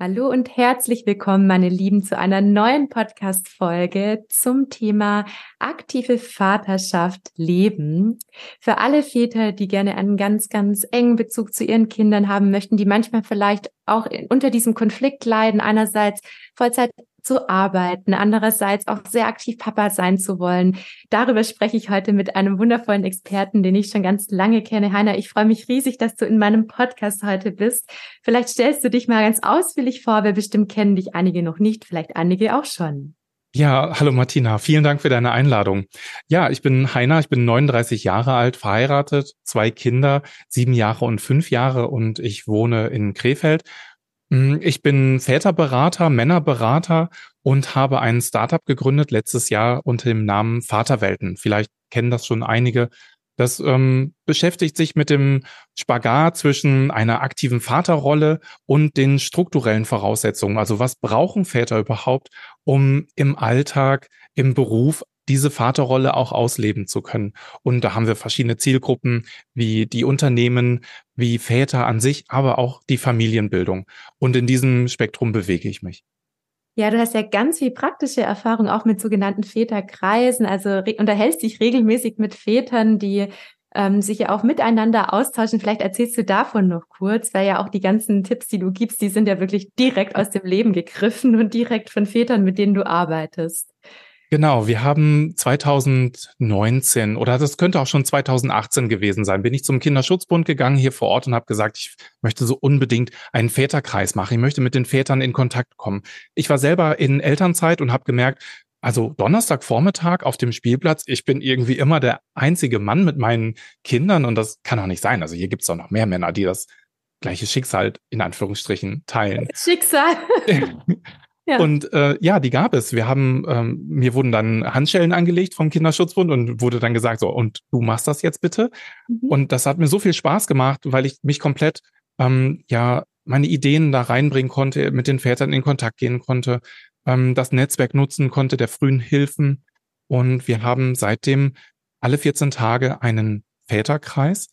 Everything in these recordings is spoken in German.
Hallo und herzlich willkommen, meine Lieben, zu einer neuen Podcast-Folge zum Thema aktive Vaterschaft leben. Für alle Väter, die gerne einen ganz, ganz engen Bezug zu ihren Kindern haben möchten, die manchmal vielleicht auch unter diesem Konflikt leiden, einerseits Vollzeit zu arbeiten, andererseits auch sehr aktiv Papa sein zu wollen. Darüber spreche ich heute mit einem wundervollen Experten, den ich schon ganz lange kenne. Heiner, ich freue mich riesig, dass du in meinem Podcast heute bist. Vielleicht stellst du dich mal ganz ausführlich vor, weil bestimmt kennen dich einige noch nicht, vielleicht einige auch schon. Ja, hallo Martina, vielen Dank für deine Einladung. Ja, ich bin Heiner, ich bin 39 Jahre alt, verheiratet, zwei Kinder, sieben Jahre und fünf Jahre und ich wohne in Krefeld ich bin Väterberater, Männerberater und habe ein Startup gegründet letztes Jahr unter dem Namen Vaterwelten. Vielleicht kennen das schon einige. Das ähm, beschäftigt sich mit dem Spagat zwischen einer aktiven Vaterrolle und den strukturellen Voraussetzungen. Also was brauchen Väter überhaupt, um im Alltag, im Beruf diese Vaterrolle auch ausleben zu können. Und da haben wir verschiedene Zielgruppen, wie die Unternehmen, wie Väter an sich, aber auch die Familienbildung. Und in diesem Spektrum bewege ich mich. Ja, du hast ja ganz viel praktische Erfahrung auch mit sogenannten Väterkreisen. Also unterhältst dich regelmäßig mit Vätern, die ähm, sich ja auch miteinander austauschen. Vielleicht erzählst du davon noch kurz, weil ja auch die ganzen Tipps, die du gibst, die sind ja wirklich direkt aus dem Leben gegriffen und direkt von Vätern, mit denen du arbeitest. Genau, wir haben 2019 oder das könnte auch schon 2018 gewesen sein, bin ich zum Kinderschutzbund gegangen hier vor Ort und habe gesagt, ich möchte so unbedingt einen Väterkreis machen. Ich möchte mit den Vätern in Kontakt kommen. Ich war selber in Elternzeit und habe gemerkt, also Donnerstagvormittag auf dem Spielplatz, ich bin irgendwie immer der einzige Mann mit meinen Kindern und das kann auch nicht sein. Also hier gibt es auch noch mehr Männer, die das gleiche Schicksal in Anführungsstrichen teilen. Schicksal. Ja. Und äh, ja, die gab es. Wir haben, ähm, mir wurden dann Handschellen angelegt vom Kinderschutzbund und wurde dann gesagt, so, und du machst das jetzt bitte. Mhm. Und das hat mir so viel Spaß gemacht, weil ich mich komplett, ähm, ja, meine Ideen da reinbringen konnte, mit den Vätern in Kontakt gehen konnte, ähm, das Netzwerk nutzen konnte der frühen Hilfen. Und wir haben seitdem alle 14 Tage einen Väterkreis,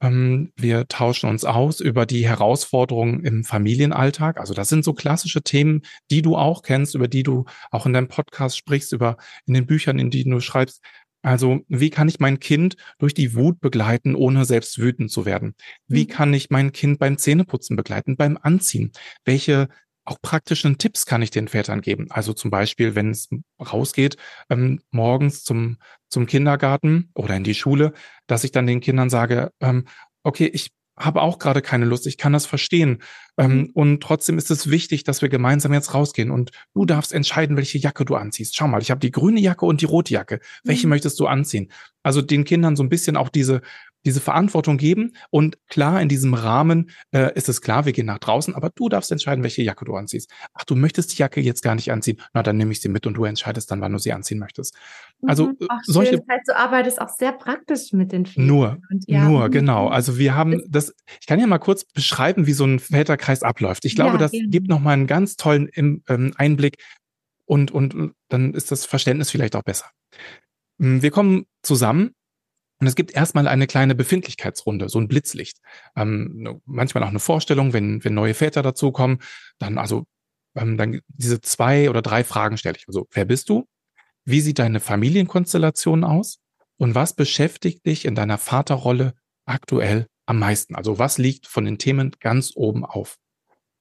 wir tauschen uns aus über die Herausforderungen im Familienalltag. Also das sind so klassische Themen, die du auch kennst, über die du auch in deinem Podcast sprichst, über in den Büchern, in denen du schreibst. Also wie kann ich mein Kind durch die Wut begleiten, ohne selbst wütend zu werden? Wie mhm. kann ich mein Kind beim Zähneputzen begleiten, beim Anziehen? Welche auch praktischen Tipps kann ich den Vätern geben. Also zum Beispiel, wenn es rausgeht, ähm, morgens zum, zum Kindergarten oder in die Schule, dass ich dann den Kindern sage, ähm, okay, ich habe auch gerade keine Lust, ich kann das verstehen. Ähm, mhm. und trotzdem ist es wichtig, dass wir gemeinsam jetzt rausgehen und du darfst entscheiden, welche Jacke du anziehst. Schau mal, ich habe die grüne Jacke und die rote Jacke. Welche mhm. möchtest du anziehen? Also den Kindern so ein bisschen auch diese diese Verantwortung geben. Und klar, in diesem Rahmen äh, ist es klar, wir gehen nach draußen, aber du darfst entscheiden, welche Jacke du anziehst. Ach, du möchtest die Jacke jetzt gar nicht anziehen. Na, dann nehme ich sie mit und du entscheidest dann, wann du sie anziehen möchtest. Also mhm. Ach, solche. Das heißt, du arbeitest auch sehr praktisch mit den Filmen. Nur, ja, nur, mhm. genau. Also wir haben das, ich kann ja mal kurz beschreiben, wie so ein Väterkreis abläuft. Ich glaube, ja, das gerne. gibt nochmal einen ganz tollen ähm, Einblick und, und, und dann ist das Verständnis vielleicht auch besser. Hm, wir kommen zusammen und es gibt erstmal eine kleine Befindlichkeitsrunde, so ein Blitzlicht. Ähm, ne, manchmal auch eine Vorstellung, wenn, wenn neue Väter dazukommen, dann also ähm, dann diese zwei oder drei Fragen stelle ich. Also, wer bist du? Wie sieht deine Familienkonstellation aus? Und was beschäftigt dich in deiner Vaterrolle aktuell am meisten? Also was liegt von den Themen ganz oben auf?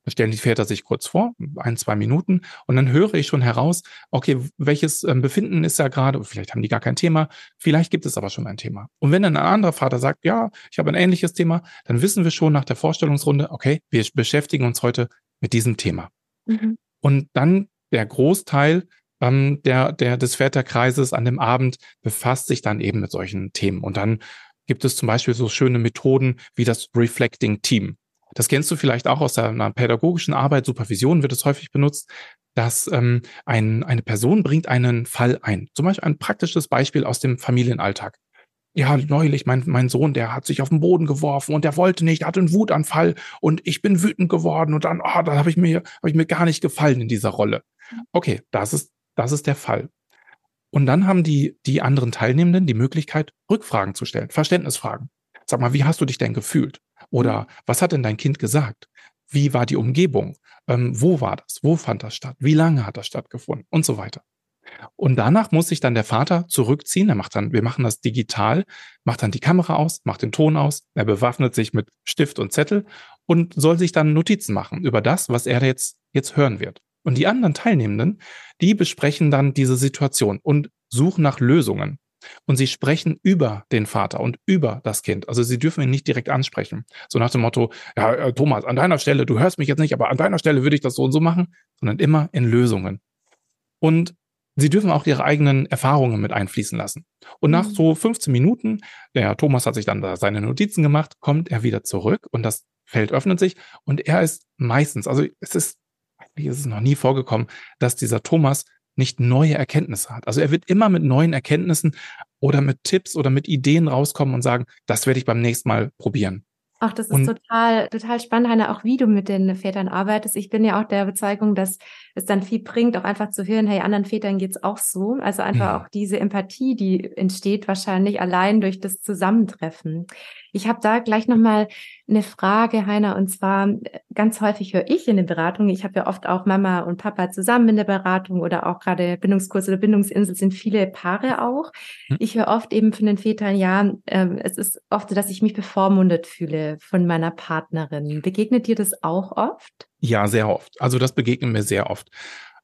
Da stellen die Väter sich kurz vor, ein, zwei Minuten, und dann höre ich schon heraus, okay, welches ähm, Befinden ist da gerade, vielleicht haben die gar kein Thema, vielleicht gibt es aber schon ein Thema. Und wenn dann ein anderer Vater sagt, ja, ich habe ein ähnliches Thema, dann wissen wir schon nach der Vorstellungsrunde, okay, wir beschäftigen uns heute mit diesem Thema. Mhm. Und dann der Großteil ähm, der, der, des Väterkreises an dem Abend befasst sich dann eben mit solchen Themen. Und dann gibt es zum Beispiel so schöne Methoden wie das Reflecting Team. Das kennst du vielleicht auch aus einer pädagogischen Arbeit, Supervision wird es häufig benutzt, dass ähm, ein, eine Person bringt einen Fall ein. Zum Beispiel ein praktisches Beispiel aus dem Familienalltag. Ja, neulich, mein, mein Sohn, der hat sich auf den Boden geworfen und der wollte nicht, hatte einen Wutanfall und ich bin wütend geworden und dann, oh, da habe ich mir, habe ich mir gar nicht gefallen in dieser Rolle. Okay, das ist, das ist der Fall. Und dann haben die, die anderen Teilnehmenden die Möglichkeit, Rückfragen zu stellen, Verständnisfragen. Sag mal, wie hast du dich denn gefühlt? Oder was hat denn dein Kind gesagt? Wie war die Umgebung? Ähm, wo war das? Wo fand das statt? Wie lange hat das stattgefunden? Und so weiter. Und danach muss sich dann der Vater zurückziehen. Er macht dann, wir machen das digital, macht dann die Kamera aus, macht den Ton aus, er bewaffnet sich mit Stift und Zettel und soll sich dann Notizen machen über das, was er jetzt, jetzt hören wird. Und die anderen Teilnehmenden, die besprechen dann diese Situation und suchen nach Lösungen. Und sie sprechen über den Vater und über das Kind. Also sie dürfen ihn nicht direkt ansprechen. So nach dem Motto, ja, äh, Thomas, an deiner Stelle, du hörst mich jetzt nicht, aber an deiner Stelle würde ich das so und so machen, sondern immer in Lösungen. Und sie dürfen auch ihre eigenen Erfahrungen mit einfließen lassen. Und nach mhm. so 15 Minuten, der Thomas hat sich dann da seine Notizen gemacht, kommt er wieder zurück und das Feld öffnet sich und er ist meistens, also es ist, eigentlich ist es noch nie vorgekommen, dass dieser Thomas nicht neue Erkenntnisse hat. Also er wird immer mit neuen Erkenntnissen oder mit Tipps oder mit Ideen rauskommen und sagen, das werde ich beim nächsten Mal probieren. Ach, das ist und, total, total spannend, Heiner, auch wie du mit den Vätern arbeitest. Ich bin ja auch der Überzeugung, dass es dann viel bringt, auch einfach zu hören, hey, anderen Vätern geht's auch so. Also einfach ja. auch diese Empathie, die entsteht wahrscheinlich allein durch das Zusammentreffen. Ich habe da gleich nochmal eine Frage, Heiner, und zwar ganz häufig höre ich in den Beratungen, ich habe ja oft auch Mama und Papa zusammen in der Beratung oder auch gerade Bindungskurs oder Bindungsinsel sind viele Paare auch. Hm. Ich höre oft eben von den Vätern, ja, äh, es ist oft so, dass ich mich bevormundet fühle von meiner Partnerin. Begegnet dir das auch oft? Ja, sehr oft. Also das begegnet mir sehr oft.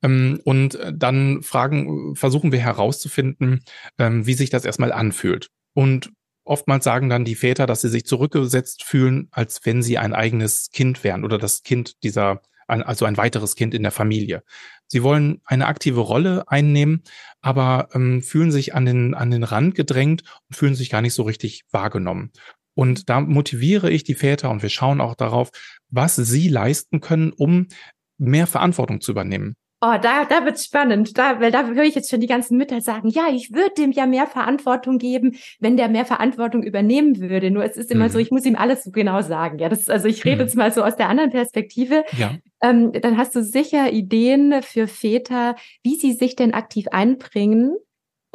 Ähm, und dann fragen, versuchen wir herauszufinden, ähm, wie sich das erstmal anfühlt. Und oftmals sagen dann die Väter, dass sie sich zurückgesetzt fühlen, als wenn sie ein eigenes Kind wären oder das Kind dieser, also ein weiteres Kind in der Familie. Sie wollen eine aktive Rolle einnehmen, aber ähm, fühlen sich an den, an den Rand gedrängt und fühlen sich gar nicht so richtig wahrgenommen. Und da motiviere ich die Väter und wir schauen auch darauf, was sie leisten können, um mehr Verantwortung zu übernehmen. Oh, da, da wird's spannend, da, weil da höre ich jetzt schon die ganzen Mütter sagen, ja, ich würde dem ja mehr Verantwortung geben, wenn der mehr Verantwortung übernehmen würde. Nur es ist immer mhm. so, ich muss ihm alles so genau sagen. Ja, das ist, also ich rede mhm. jetzt mal so aus der anderen Perspektive. Ja. Ähm, dann hast du sicher Ideen für Väter, wie sie sich denn aktiv einbringen,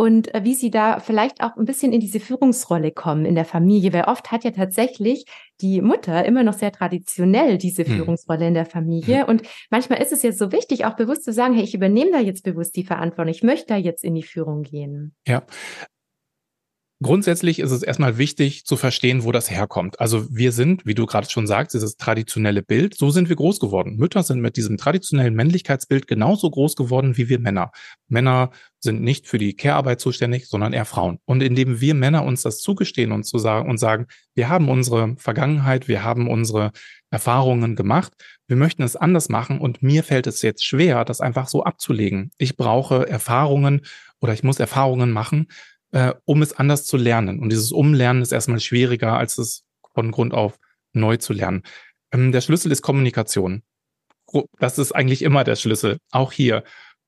und äh, wie sie da vielleicht auch ein bisschen in diese Führungsrolle kommen in der Familie, weil oft hat ja tatsächlich die Mutter immer noch sehr traditionell diese hm. Führungsrolle in der Familie. Hm. Und manchmal ist es jetzt so wichtig, auch bewusst zu sagen, hey, ich übernehme da jetzt bewusst die Verantwortung, ich möchte da jetzt in die Führung gehen. Ja, Grundsätzlich ist es erstmal wichtig zu verstehen, wo das herkommt. Also wir sind, wie du gerade schon sagst, dieses traditionelle Bild, so sind wir groß geworden. Mütter sind mit diesem traditionellen Männlichkeitsbild genauso groß geworden wie wir Männer. Männer sind nicht für die Care-Arbeit zuständig, sondern eher Frauen. Und indem wir Männer uns das zugestehen und zu sagen und sagen, wir haben unsere Vergangenheit, wir haben unsere Erfahrungen gemacht, wir möchten es anders machen und mir fällt es jetzt schwer, das einfach so abzulegen. Ich brauche Erfahrungen oder ich muss Erfahrungen machen, äh, um es anders zu lernen. Und dieses Umlernen ist erstmal schwieriger, als es von Grund auf neu zu lernen. Ähm, der Schlüssel ist Kommunikation. Das ist eigentlich immer der Schlüssel, auch hier.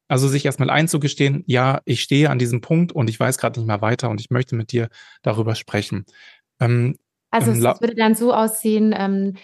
Also sich erstmal einzugestehen, ja, ich stehe an diesem Punkt und ich weiß gerade nicht mehr weiter und ich möchte mit dir darüber sprechen. Ähm, also es würde dann so aussehen, ähm,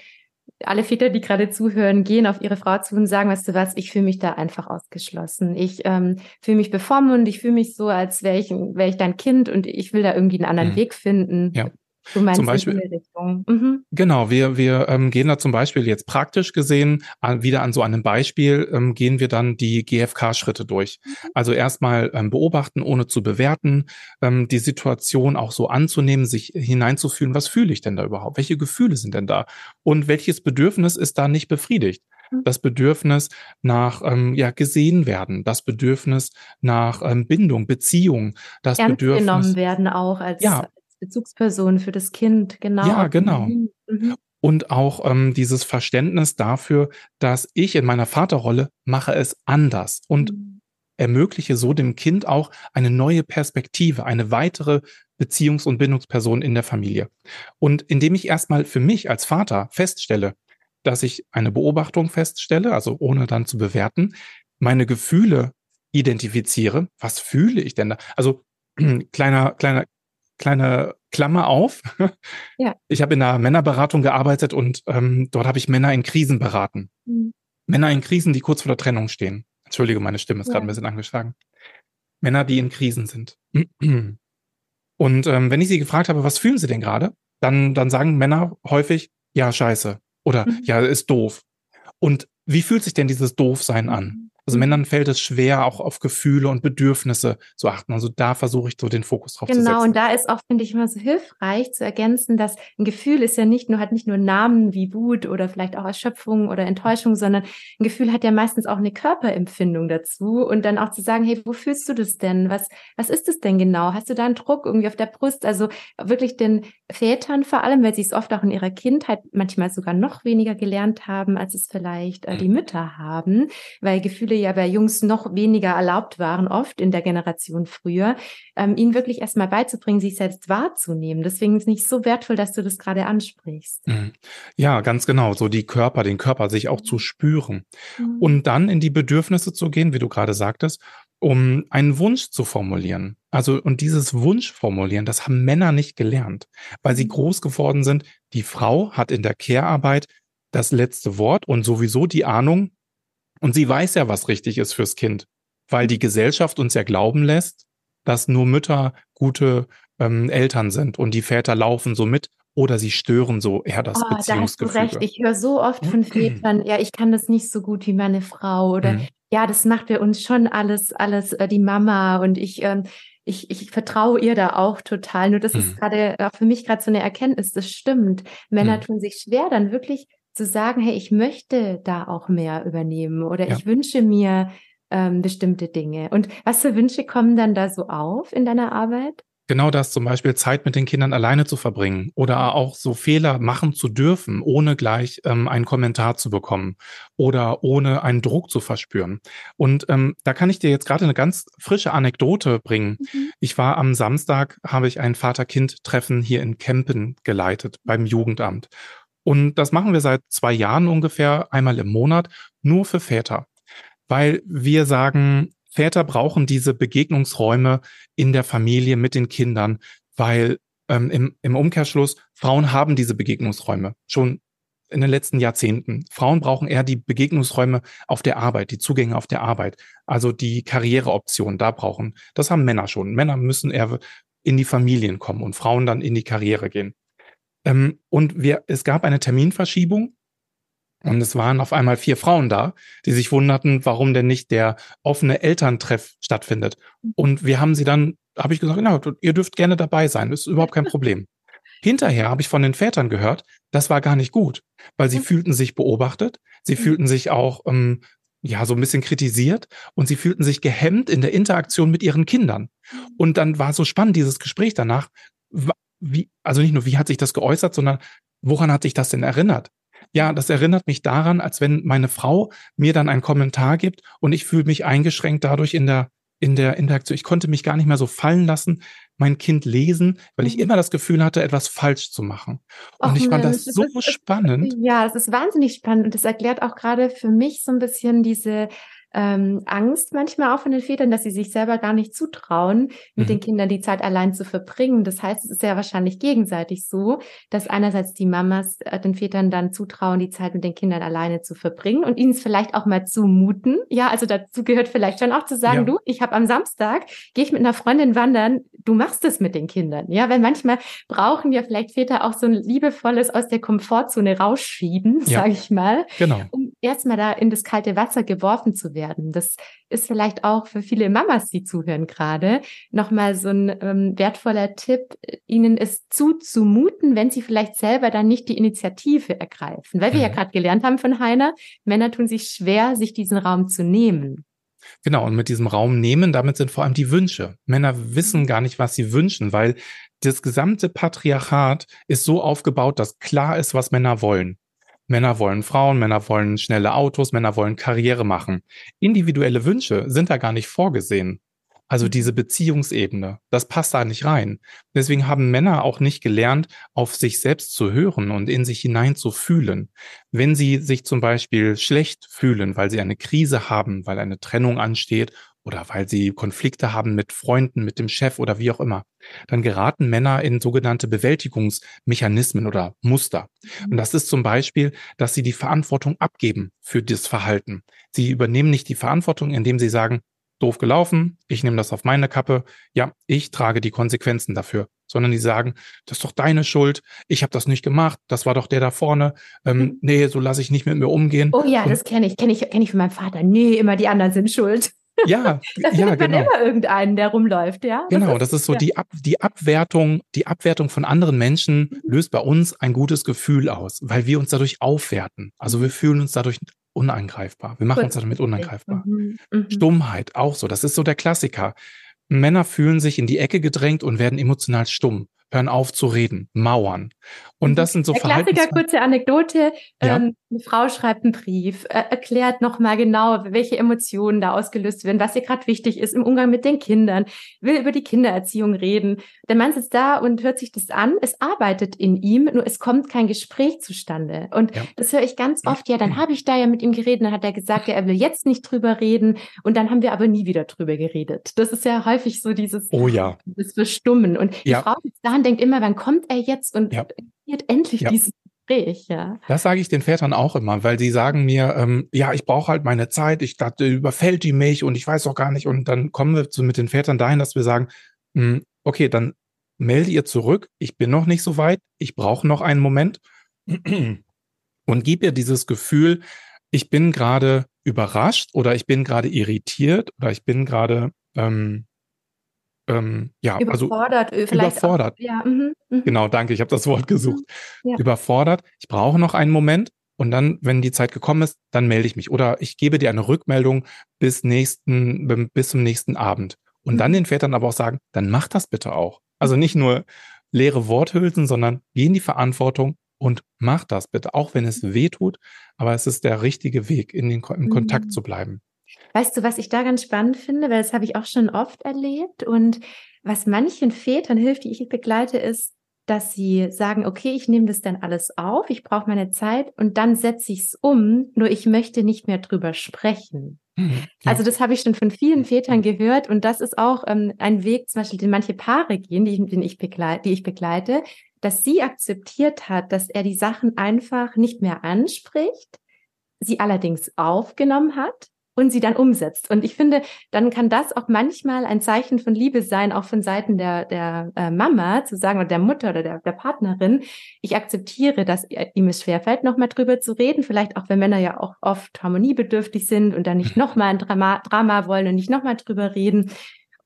alle Väter, die gerade zuhören, gehen auf ihre Frau zu und sagen, weißt du was, ich fühle mich da einfach ausgeschlossen. Ich ähm, fühle mich bevormundet, ich fühle mich so, als wäre ich, wär ich dein Kind und ich will da irgendwie einen anderen mhm. Weg finden. Ja. Du meinst zum Beispiel, in die Richtung. Mhm. Genau, wir, wir ähm, gehen da zum Beispiel jetzt praktisch gesehen, an, wieder an so einem Beispiel, ähm, gehen wir dann die GFK-Schritte durch. Mhm. Also erstmal ähm, beobachten, ohne zu bewerten, ähm, die Situation auch so anzunehmen, sich hineinzufühlen, was fühle ich denn da überhaupt? Welche Gefühle sind denn da? Und welches Bedürfnis ist da nicht befriedigt? mhm. das Bedürfnis nach ähm, ja gesehen werden, das Bedürfnis nach ähm, Bindung, Beziehung, das Ernst Bedürfnis genommen werden auch als, ja. Bezugsperson für das Kind, genau. Ja, genau. Mhm. Und auch ähm, dieses Verständnis dafür, dass ich in meiner Vaterrolle mache es anders und mhm. ermögliche so dem Kind auch eine neue Perspektive, eine weitere Beziehungs- und Bindungsperson in der Familie. Und indem ich erstmal für mich als Vater feststelle, dass ich eine Beobachtung feststelle, also ohne dann zu bewerten, meine Gefühle identifiziere. Was fühle ich denn da? Also kleiner, kleiner, kleine Klammer auf. Ja. Ich habe in einer Männerberatung gearbeitet und ähm, dort habe ich Männer in Krisen beraten. Mhm. Männer in Krisen, die kurz vor der Trennung stehen. Entschuldige, meine Stimme ist ja. gerade ein bisschen angeschlagen. Männer, die in Krisen sind. Und ähm, wenn ich sie gefragt habe, was fühlen sie denn gerade, dann, dann sagen Männer häufig, ja, scheiße. Oder mhm. ja, ist doof. Und wie fühlt sich denn dieses Doofsein an? Also mhm. Männern fällt es schwer, auch auf Gefühle und Bedürfnisse zu achten. Also da versuche ich so den Fokus drauf genau, zu setzen. Genau, und da ist auch, finde ich, immer so hilfreich zu ergänzen, dass ein Gefühl ist ja nicht nur, hat nicht nur Namen wie Wut oder vielleicht auch Erschöpfung oder Enttäuschung, sondern ein Gefühl hat ja meistens auch eine Körperempfindung dazu. Und dann auch zu sagen, hey, wo fühlst du das denn? Was, was ist es denn genau? Hast du da einen Druck irgendwie auf der Brust? Also wirklich den Vätern vor allem, weil sie es oft auch in ihrer Kindheit manchmal sogar noch weniger gelernt haben, als es vielleicht äh, die mhm. Mütter haben, weil Gefühle ja bei Jungs noch weniger erlaubt waren, oft in der Generation früher, ähm, ihnen wirklich erstmal beizubringen, sich selbst wahrzunehmen. Deswegen ist es nicht so wertvoll, dass du das gerade ansprichst. Mhm. Ja, ganz genau. So die Körper, den Körper sich auch zu spüren. Mhm. Und dann in die Bedürfnisse zu gehen, wie du gerade sagtest, um einen Wunsch zu formulieren. Also, und dieses Wunsch formulieren, das haben Männer nicht gelernt, weil sie mhm. groß geworden sind. Die Frau hat in der Care-Arbeit das letzte Wort und sowieso die Ahnung, und sie weiß ja, was richtig ist fürs Kind, weil die Gesellschaft uns ja glauben lässt, dass nur Mütter gute ähm, Eltern sind und die Väter laufen so mit oder sie stören so eher das oh, Beziehungsgefüge. Da hast du recht. Ich höre so oft von Vätern, ja, ich kann das nicht so gut wie meine Frau oder mhm. ja, das macht bei uns schon alles, alles äh, die Mama und ich, ähm, ich, ich vertraue ihr da auch total. Nur das mhm. ist gerade auch für mich gerade so eine Erkenntnis, das stimmt. Männer mhm. tun sich schwer, dann wirklich zu sagen, hey, ich möchte da auch mehr übernehmen oder ja. ich wünsche mir ähm, bestimmte Dinge. Und was für Wünsche kommen dann da so auf in deiner Arbeit? Genau das, zum Beispiel Zeit mit den Kindern alleine zu verbringen oder auch so Fehler machen zu dürfen, ohne gleich ähm, einen Kommentar zu bekommen oder ohne einen Druck zu verspüren. Und ähm, da kann ich dir jetzt gerade eine ganz frische Anekdote bringen. Mhm. Ich war am Samstag, habe ich ein Vater-Kind-Treffen hier in Kempen geleitet beim Jugendamt. Und das machen wir seit zwei Jahren ungefähr, einmal im Monat, nur für Väter. Weil wir sagen, Väter brauchen diese Begegnungsräume in der Familie mit den Kindern, weil ähm, im, im Umkehrschluss, Frauen haben diese Begegnungsräume schon in den letzten Jahrzehnten. Frauen brauchen eher die Begegnungsräume auf der Arbeit, die Zugänge auf der Arbeit, also die Karriereoptionen da brauchen. Das haben Männer schon. Männer müssen eher in die Familien kommen und Frauen dann in die Karriere gehen. Ähm, und wir, es gab eine Terminverschiebung und es waren auf einmal vier Frauen da, die sich wunderten, warum denn nicht der offene Elterntreff stattfindet. Und wir haben sie dann, habe ich gesagt, na, ihr dürft gerne dabei sein, das ist überhaupt kein Problem. Hinterher habe ich von den Vätern gehört, das war gar nicht gut, weil sie mhm. fühlten sich beobachtet, sie mhm. fühlten sich auch ähm, ja so ein bisschen kritisiert und sie fühlten sich gehemmt in der Interaktion mit ihren Kindern. Mhm. Und dann war so spannend dieses Gespräch danach wie, also nicht nur, wie hat sich das geäußert, sondern woran hat sich das denn erinnert? Ja, das erinnert mich daran, als wenn meine Frau mir dann einen Kommentar gibt und ich fühle mich eingeschränkt dadurch in der, in der Interaktion. Ich konnte mich gar nicht mehr so fallen lassen, mein Kind lesen, weil ich mhm. immer das Gefühl hatte, etwas falsch zu machen. Und Och, ich fand das, das so ist, spannend. Ja, es ist wahnsinnig spannend und das erklärt auch gerade für mich so ein bisschen diese ähm, Angst manchmal auch von den Vätern, dass sie sich selber gar nicht zutrauen, mit mhm. den Kindern die Zeit allein zu verbringen. Das heißt, es ist ja wahrscheinlich gegenseitig so, dass einerseits die Mamas äh, den Vätern dann zutrauen, die Zeit mit den Kindern alleine zu verbringen und ihnen es vielleicht auch mal zumuten. Ja, also dazu gehört vielleicht schon auch zu sagen, ja. du, ich habe am Samstag, gehe ich mit einer Freundin wandern, du machst es mit den Kindern. Ja, weil manchmal brauchen ja vielleicht Väter auch so ein liebevolles aus der Komfortzone rausschieben, ja. sage ich mal, genau. um erstmal da in das kalte Wasser geworfen zu werden werden. Das ist vielleicht auch für viele Mamas, die zuhören gerade, nochmal so ein ähm, wertvoller Tipp, ihnen es zuzumuten, wenn sie vielleicht selber dann nicht die Initiative ergreifen. Weil wir ja mhm. gerade gelernt haben von Heiner, Männer tun sich schwer, sich diesen Raum zu nehmen. Genau, und mit diesem Raum nehmen, damit sind vor allem die Wünsche. Männer wissen mhm. gar nicht, was sie wünschen, weil das gesamte Patriarchat ist so aufgebaut, dass klar ist, was Männer wollen. Männer wollen Frauen, Männer wollen schnelle Autos, Männer wollen Karriere machen. Individuelle Wünsche sind da gar nicht vorgesehen. Also diese Beziehungsebene, das passt da nicht rein. Deswegen haben Männer auch nicht gelernt, auf sich selbst zu hören und in sich hinein zu fühlen. Wenn sie sich zum Beispiel schlecht fühlen, weil sie eine Krise haben, weil eine Trennung ansteht oder weil sie Konflikte haben mit Freunden, mit dem Chef oder wie auch immer, dann geraten Männer in sogenannte Bewältigungsmechanismen oder Muster. Und mhm. das ist zum Beispiel, dass sie die Verantwortung abgeben für das Verhalten. Sie übernehmen nicht die Verantwortung, indem sie sagen, doof gelaufen, ich nehme das auf meine Kappe, ja, ich trage die Konsequenzen dafür, sondern die sagen, das ist doch deine Schuld, ich habe das nicht gemacht, das war doch der da vorne, ähm, mhm. nee, so lasse ich nicht mit mir umgehen. Oh ja, Und, das kenne ich, kenne ich, kenne ich von meinem Vater. Nee, immer die anderen sind schuld. Ja, da ja, findet genau. immer irgendeinen, der rumläuft, ja. Genau, das ist, das ist so ja. die, Ab, die Abwertung, die Abwertung von anderen Menschen mhm. löst bei uns ein gutes Gefühl aus, weil wir uns dadurch aufwerten. Also wir fühlen uns dadurch unangreifbar. Wir machen uns damit unangreifbar. Mhm. Mhm. Stummheit, auch so. Das ist so der Klassiker. Männer fühlen sich in die Ecke gedrängt und werden emotional stumm hören auf zu reden, mauern. Und mhm. das sind so Der Klassiker, kurze Anekdote. Ja? Ähm, eine Frau schreibt einen Brief, äh, erklärt nochmal genau, welche Emotionen da ausgelöst werden, was ihr gerade wichtig ist im Umgang mit den Kindern, will über die Kindererziehung reden. Der Mann sitzt da und hört sich das an. Es arbeitet in ihm, nur es kommt kein Gespräch zustande. Und ja. das höre ich ganz oft. Ja, dann habe ich da ja mit ihm geredet, dann hat er gesagt, ja, er will jetzt nicht drüber reden. Und dann haben wir aber nie wieder drüber geredet. Das ist ja häufig so dieses, oh ja, das Verstummen. Und die Frau sitzt da und denkt immer, wann kommt er jetzt und ja. endlich ja. dieses Gespräch, ja. Das sage ich den Vätern auch immer, weil sie sagen mir, ähm, ja, ich brauche halt meine Zeit, ich dachte, überfällt die mich und ich weiß auch gar nicht. Und dann kommen wir zu, mit den Vätern dahin, dass wir sagen, mh, hm, okay, dann melde ihr zurück, ich bin noch nicht so weit, ich brauche noch einen Moment und gib ihr dieses Gefühl, ich bin gerade überrascht oder ich bin gerade irritiert oder ich bin gerade ähm, ähm, ja, überfordert, also vielleicht überfordert. Auch, ja, mh, mh. Genau, danke, ich habe das Wort gesucht. Mhm, ja. Überfordert. Ich brauche noch einen Moment und dann, wenn die Zeit gekommen ist, dann melde ich mich oder ich gebe dir eine Rückmeldung bis nächsten bis zum nächsten Abend und mhm. dann den Vätern aber auch sagen, dann mach das bitte auch. Also nicht nur leere Worthülsen, sondern geh in die Verantwortung und mach das bitte, auch wenn es weh tut, aber es ist der richtige Weg, in den im Kontakt mhm. zu bleiben. Weißt du, was ich da ganz spannend finde, weil das habe ich auch schon oft erlebt und was manchen Vätern hilft, die ich begleite, ist, dass sie sagen, okay, ich nehme das dann alles auf, ich brauche meine Zeit und dann setze ich es um, nur ich möchte nicht mehr drüber sprechen. Ja. Also das habe ich schon von vielen Vätern gehört und das ist auch ähm, ein Weg, zum Beispiel, den manche Paare gehen, die, den ich begleite, die ich begleite, dass sie akzeptiert hat, dass er die Sachen einfach nicht mehr anspricht, sie allerdings aufgenommen hat und sie dann umsetzt. Und ich finde, dann kann das auch manchmal ein Zeichen von Liebe sein, auch von Seiten der, der äh, Mama zu sagen oder der Mutter oder der, der Partnerin. Ich akzeptiere, dass ihm es schwerfällt, nochmal drüber zu reden. Vielleicht auch, wenn Männer ja auch oft harmoniebedürftig sind und dann nicht nochmal ein Drama, Drama wollen und nicht nochmal drüber reden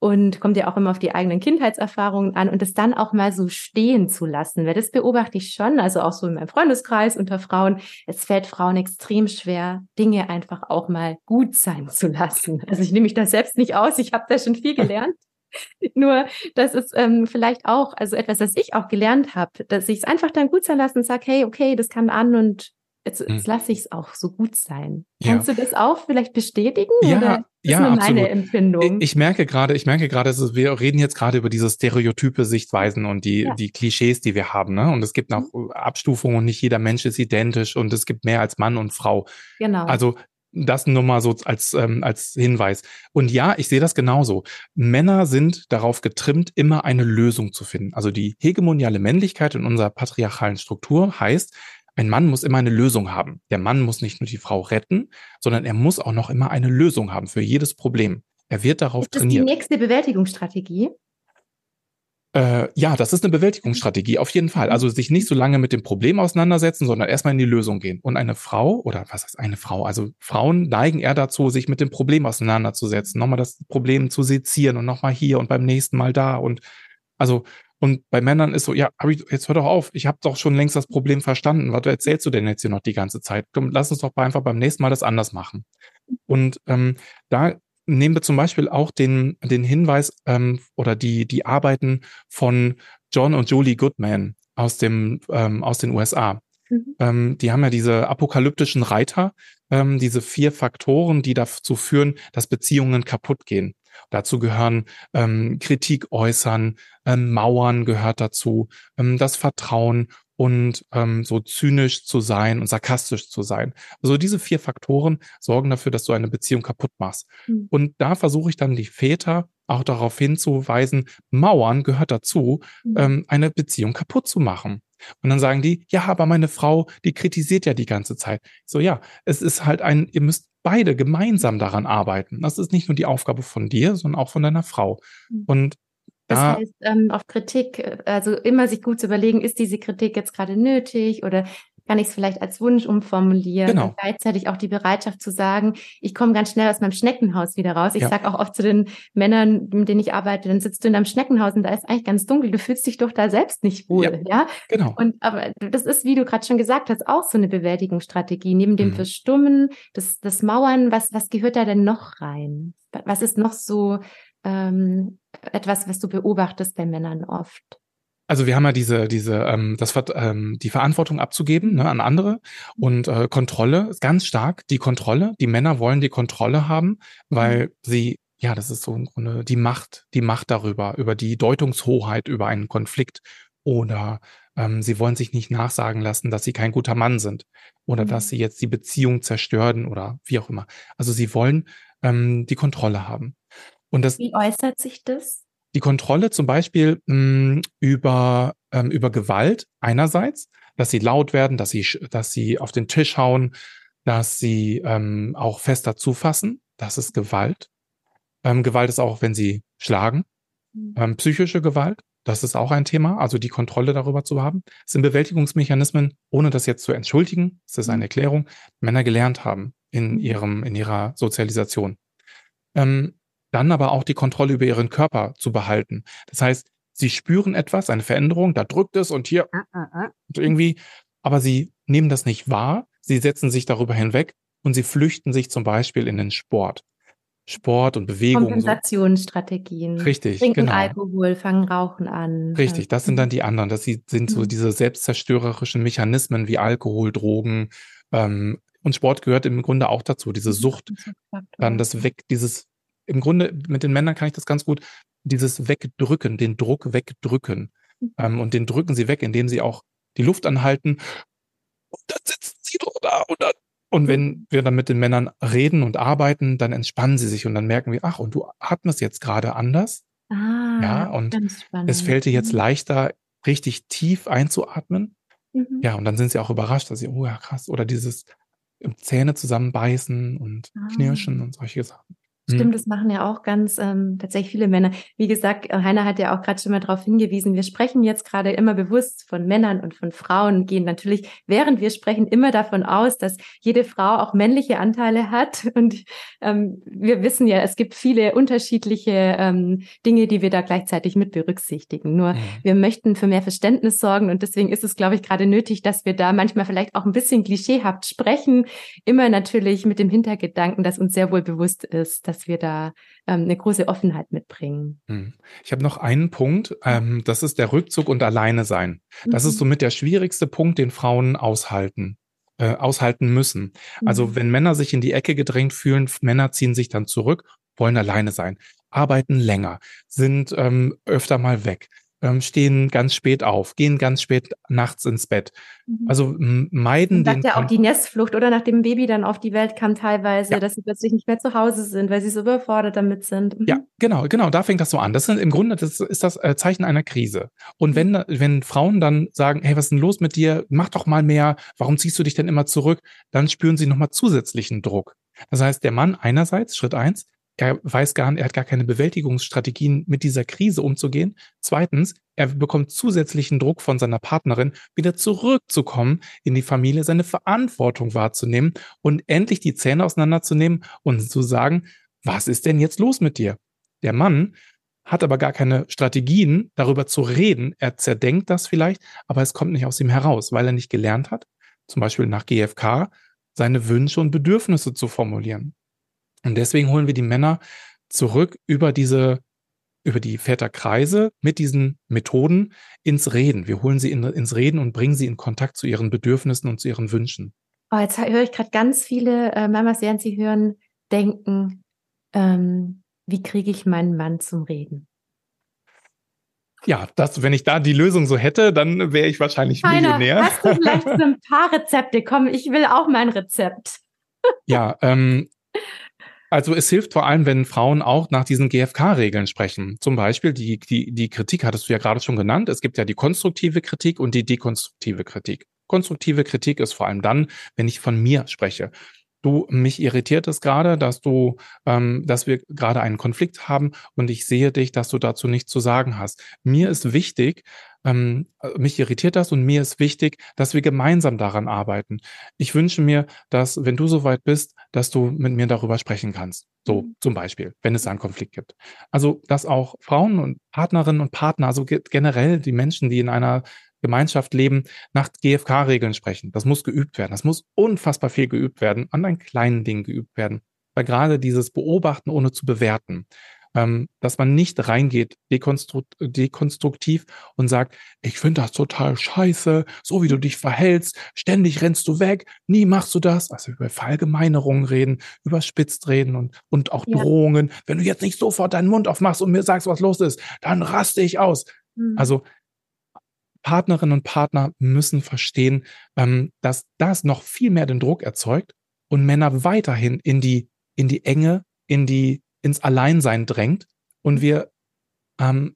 und kommt ja auch immer auf die eigenen Kindheitserfahrungen an und das dann auch mal so stehen zu lassen, weil das beobachte ich schon, also auch so in meinem Freundeskreis unter Frauen, es fällt Frauen extrem schwer, Dinge einfach auch mal gut sein zu lassen. Also ich nehme mich da selbst nicht aus, ich habe da schon viel gelernt. Nur, das ist ähm, vielleicht auch, also etwas, was ich auch gelernt habe, dass ich es einfach dann gut sein lassen und sage, hey, okay, das kann an und jetzt, jetzt hm. lasse ich es auch so gut sein. Ja. Kannst du das auch vielleicht bestätigen? Ja, oder ist ja, absolut. meine Empfindung? Ich, ich merke gerade, ich merke gerade, also wir reden jetzt gerade über diese stereotype Sichtweisen und die, ja. die Klischees, die wir haben. Ne? Und es gibt noch mhm. Abstufungen und nicht jeder Mensch ist identisch und es gibt mehr als Mann und Frau. Genau. Also das nur mal so als, ähm, als Hinweis. Und ja, ich sehe das genauso. Männer sind darauf getrimmt, immer eine Lösung zu finden. Also die hegemoniale Männlichkeit in unserer patriarchalen Struktur heißt, ein Mann muss immer eine Lösung haben. Der Mann muss nicht nur die Frau retten, sondern er muss auch noch immer eine Lösung haben für jedes Problem. Er wird darauf ist das trainiert. Die nächste Bewältigungsstrategie? Äh, ja, das ist eine Bewältigungsstrategie, auf jeden Fall. Also sich nicht so lange mit dem Problem auseinandersetzen, sondern erstmal in die Lösung gehen. Und eine Frau, oder was heißt eine Frau? Also Frauen neigen eher dazu, sich mit dem Problem auseinanderzusetzen, nochmal das Problem zu sezieren und nochmal hier und beim nächsten Mal da. Und also, und bei Männern ist so, ja, jetzt hör doch auf, ich habe doch schon längst das Problem verstanden. Was erzählst du denn jetzt hier noch die ganze Zeit? Komm, lass uns doch einfach beim nächsten Mal das anders machen. Und ähm, da nehmen wir zum Beispiel auch den, den Hinweis ähm, oder die, die Arbeiten von John und Julie Goodman aus, dem, ähm, aus den USA. Mhm. Ähm, die haben ja diese apokalyptischen Reiter, ähm, diese vier Faktoren, die dazu führen, dass Beziehungen kaputt gehen. Dazu gehören ähm, Kritik äußern, ähm, Mauern gehört dazu, ähm, das Vertrauen und ähm, so zynisch zu sein und sarkastisch zu sein. Also diese vier Faktoren sorgen dafür, dass du eine Beziehung kaputt machst. Mhm. Und da versuche ich dann die Väter auch darauf hinzuweisen, Mauern gehört dazu, mhm. ähm, eine Beziehung kaputt zu machen. Und dann sagen die, ja, aber meine Frau, die kritisiert ja die ganze Zeit. So, ja, es ist halt ein, ihr müsst beide gemeinsam daran arbeiten. Das ist nicht nur die Aufgabe von dir, sondern auch von deiner Frau. Mhm. Und das heißt, ähm, auf Kritik, also immer sich gut zu überlegen, ist diese Kritik jetzt gerade nötig oder kann ich es vielleicht als Wunsch umformulieren genau. und gleichzeitig auch die Bereitschaft zu sagen, ich komme ganz schnell aus meinem Schneckenhaus wieder raus. Ich ja. sage auch oft zu den Männern, mit denen ich arbeite, dann sitzt du in deinem Schneckenhaus und da ist eigentlich ganz dunkel, du fühlst dich doch da selbst nicht wohl, ja? ja? Genau. Und aber das ist, wie du gerade schon gesagt hast, auch so eine Bewältigungsstrategie. Neben dem mhm. Verstummen, das, das Mauern, was, was gehört da denn noch rein? Was ist noch so ähm, etwas, was du beobachtest bei Männern oft? Also wir haben ja diese, diese, ähm, das, ähm, die Verantwortung abzugeben ne, an andere und äh, Kontrolle ist ganz stark die Kontrolle. Die Männer wollen die Kontrolle haben, weil mhm. sie, ja, das ist so im Grunde die Macht, die Macht darüber, über die Deutungshoheit über einen Konflikt oder ähm, sie wollen sich nicht nachsagen lassen, dass sie kein guter Mann sind oder mhm. dass sie jetzt die Beziehung zerstören oder wie auch immer. Also sie wollen ähm, die Kontrolle haben. Und das, wie äußert sich das? Die Kontrolle zum Beispiel mh, hm, über, ähm, über Gewalt einerseits, dass sie laut werden, dass sie, dass sie auf den Tisch hauen, dass sie ähm, auch fester zufassen. Das ist Gewalt. Ähm, Gewalt ist auch, wenn sie schlagen. Mhm. Ähm, psychische Gewalt, das ist auch ein Thema, also die Kontrolle darüber zu haben. Es sind Bewältigungsmechanismen, ohne das jetzt zu entschuldigen, es ist eine mhm. Erklärung, Männer gelernt haben in ihrem, in ihrer Sozialisation. Ähm, dann aber auch die Kontrolle über ihren Körper zu behalten. Das heißt, sie spüren etwas, eine Veränderung, da drückt es und hier ah, ah, ah. und irgendwie, aber sie nehmen das nicht wahr, sie setzen sich darüber hinweg und sie flüchten sich zum Beispiel in den Sport. Sport und Bewegung. Kompensationsstrategien. So. Richtig. Trinken genau. Alkohol, fangen Rauchen an. Richtig, das sind dann die anderen. Das sind so mhm. diese selbstzerstörerischen Mechanismen wie Alkohol, Drogen. Ähm, und Sport gehört im Grunde auch dazu, diese Sucht. Dann das Weg, dieses im Grunde mit den Männern kann ich das ganz gut, dieses Wegdrücken, den Druck wegdrücken. Mhm. Ähm, und den drücken sie weg, indem sie auch die Luft anhalten. Und dann sitzen sie doch da und dann. Und wenn wir dann mit den Männern reden und arbeiten, dann entspannen sie sich und dann merken wir, ach, und du atmest jetzt gerade anders. Ah, ja, und es fällt dir jetzt mhm. leichter, richtig tief einzuatmen. Mhm. Ja, und dann sind sie auch überrascht, dass sie, oh ja, krass, oder dieses Zähne zusammenbeißen und ah. knirschen und solche Sachen. Stimmt, mhm. das machen ja auch ganz ähm, tatsächlich viele Männer. Wie gesagt, äh, Heiner hat ja auch gerade schon mal darauf hingewiesen, wir sprechen jetzt gerade immer bewusst von Männern und von Frauen, gehen natürlich, während wir sprechen, immer davon aus, dass jede Frau auch männliche Anteile hat. Und ähm, wir wissen ja, es gibt viele unterschiedliche ähm, Dinge, die wir da gleichzeitig mit berücksichtigen. Nur mhm. wir möchten für mehr Verständnis sorgen und deswegen ist es, glaube ich, gerade nötig, dass wir da manchmal vielleicht auch ein bisschen klischeehaft sprechen, immer natürlich mit dem Hintergedanken, dass uns sehr wohl bewusst ist, dass wir da ähm, eine große Offenheit mitbringen. Hm. Ich habe noch einen Punkt, ähm, das ist der Rückzug und Alleine sein. Das mhm. ist somit der schwierigste Punkt, den Frauen aushalten äh, aushalten müssen. Also mhm. wenn Männer sich in die Ecke gedrängt fühlen, Männer ziehen sich dann zurück, wollen alleine sein, arbeiten länger, sind ähm, öfter mal weg ähm, stehen ganz spät auf, gehen ganz spät nachts ins Bett. Mhm. Also meiden den. ja auch die Nestflucht oder nachdem ein Baby dann auf die Welt kam teilweise, ja. dass sie plötzlich nicht mehr zu Hause sind, weil sie so überfordert damit sind. Mhm. Ja, genau, genau, da fängt das so an. Das sind im Grunde, das ist das äh, Zeichen einer Krise. Und wenn, wenn Frauen dann sagen, hey, was ist denn los mit dir? Mach doch mal mehr. Warum ziehst du dich denn immer zurück? Dann spüren sie nochmal zusätzlichen Druck. Das heißt, der Mann einerseits, Schritt eins, er weiß gar nicht, er hat gar keine Bewältigungsstrategien, mit dieser Krise umzugehen. Zweitens, er bekommt zusätzlichen Druck von seiner Partnerin, wieder zurückzukommen in die Familie, seine Verantwortung wahrzunehmen und endlich die Zähne auseinanderzunehmen und zu sagen, was ist denn jetzt los mit dir? Der Mann hat aber gar keine Strategien, darüber zu reden. Er zerdenkt das vielleicht, aber es kommt nicht aus ihm heraus, weil er nicht gelernt hat, zum Beispiel nach GFK, seine Wünsche und Bedürfnisse zu formulieren. Und deswegen holen wir die Männer zurück über diese, über die Väterkreise mit diesen Methoden ins Reden. Wir holen sie in, ins Reden und bringen sie in Kontakt zu ihren Bedürfnissen und zu ihren Wünschen. Oh, jetzt höre ich gerade ganz viele äh, Mamas, während sie hören, denken, ähm, wie kriege ich meinen Mann zum Reden? Ja, das, wenn ich da die Lösung so hätte, dann wäre ich wahrscheinlich Heiner, Millionär. Hast du vielleicht so ein paar Rezepte? Komm, ich will auch mein Rezept. ja, ähm, also es hilft vor allem, wenn Frauen auch nach diesen GFK-Regeln sprechen. Zum Beispiel die, die, die Kritik hattest du ja gerade schon genannt. Es gibt ja die konstruktive Kritik und die dekonstruktive Kritik. Konstruktive Kritik ist vor allem dann, wenn ich von mir spreche. Du, mich irritiert es gerade, dass du, ähm, dass wir gerade einen Konflikt haben und ich sehe dich, dass du dazu nichts zu sagen hast. Mir ist wichtig, ähm, mich irritiert das und mir ist wichtig, dass wir gemeinsam daran arbeiten. Ich wünsche mir, dass, wenn du soweit bist, dass du mit mir darüber sprechen kannst. So mhm. zum Beispiel, wenn es einen Konflikt gibt. Also, dass auch Frauen und Partnerinnen und Partner, also generell die Menschen, die in einer Gemeinschaft leben, nach GFK-Regeln sprechen. Das muss geübt werden. Das muss unfassbar viel geübt werden, an einen kleinen Dingen geübt werden. Weil gerade dieses Beobachten ohne zu bewerten, ähm, dass man nicht reingeht dekonstru dekonstruktiv und sagt, ich finde das total scheiße, so wie du dich verhältst, ständig rennst du weg, nie machst du das. Also über Verallgemeinerungen reden, überspitzt reden und, und auch ja. Drohungen. Wenn du jetzt nicht sofort deinen Mund aufmachst und mir sagst, was los ist, dann raste ich aus. Mhm. Also Partnerinnen und Partner müssen verstehen, ähm, dass das noch viel mehr den Druck erzeugt und Männer weiterhin in die, in die Enge, in die ins Alleinsein drängt und wir ähm,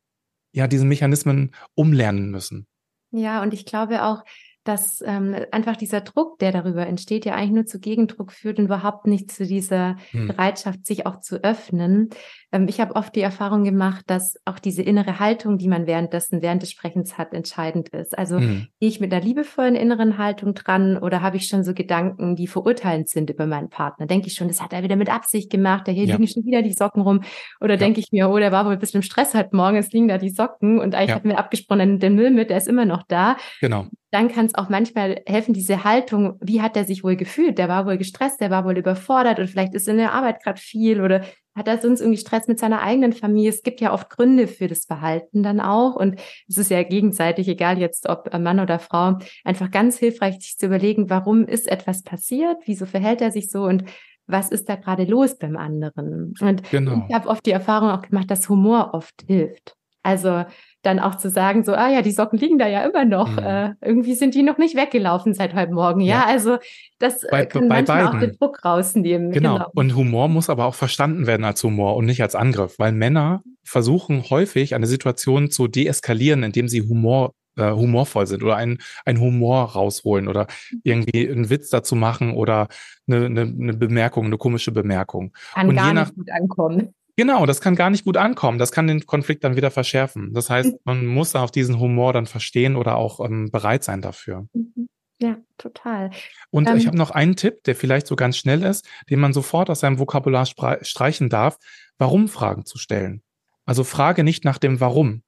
ja diese Mechanismen umlernen müssen. Ja, und ich glaube auch, dass ähm, einfach dieser Druck, der darüber entsteht, ja eigentlich nur zu Gegendruck führt und überhaupt nicht zu dieser hm. Bereitschaft, sich auch zu öffnen. Ähm, ich habe oft die Erfahrung gemacht, dass auch diese innere Haltung, die man währenddessen während des Sprechens hat, entscheidend ist. Also hm. gehe ich mit einer liebevollen inneren Haltung dran oder habe ich schon so Gedanken, die verurteilend sind über meinen Partner? Denke ich schon, das hat er wieder mit Absicht gemacht, da hier ja. liegen schon wieder die Socken rum. Oder ja. denke ich mir, oh, der war wohl ein bisschen im Stress heute Morgen, es liegen da die Socken und eigentlich ja. hatten wir abgesprochen, den Müll mit, der ist immer noch da. Genau dann kann es auch manchmal helfen, diese Haltung, wie hat er sich wohl gefühlt? Der war wohl gestresst, der war wohl überfordert und vielleicht ist in der Arbeit gerade viel oder hat er sonst irgendwie Stress mit seiner eigenen Familie? Es gibt ja oft Gründe für das Verhalten dann auch und es ist ja gegenseitig, egal jetzt ob Mann oder Frau, einfach ganz hilfreich, sich zu überlegen, warum ist etwas passiert? Wieso verhält er sich so und was ist da gerade los beim anderen? Und genau. ich habe oft die Erfahrung auch gemacht, dass Humor oft hilft. Also dann auch zu sagen, so, ah ja, die Socken liegen da ja immer noch. Mhm. Äh, irgendwie sind die noch nicht weggelaufen seit heute Morgen. Ja, ja. also das äh, bei, kann bei manchmal beiden. auch den Druck rausnehmen. Genau. genau. Und Humor muss aber auch verstanden werden als Humor und nicht als Angriff, weil Männer versuchen häufig eine Situation zu deeskalieren, indem sie Humor äh, humorvoll sind oder einen, einen Humor rausholen oder irgendwie einen Witz dazu machen oder eine, eine, eine Bemerkung, eine komische Bemerkung. Kann und gar je nach, nicht gut ankommen. Genau, das kann gar nicht gut ankommen. Das kann den Konflikt dann wieder verschärfen. Das heißt, mhm. man muss auf diesen Humor dann verstehen oder auch ähm, bereit sein dafür. Mhm. Ja, total. Und ähm, ich habe noch einen Tipp, der vielleicht so ganz schnell ist, den man sofort aus seinem Vokabular streichen darf, Warum-Fragen zu stellen. Also frage nicht nach dem Warum,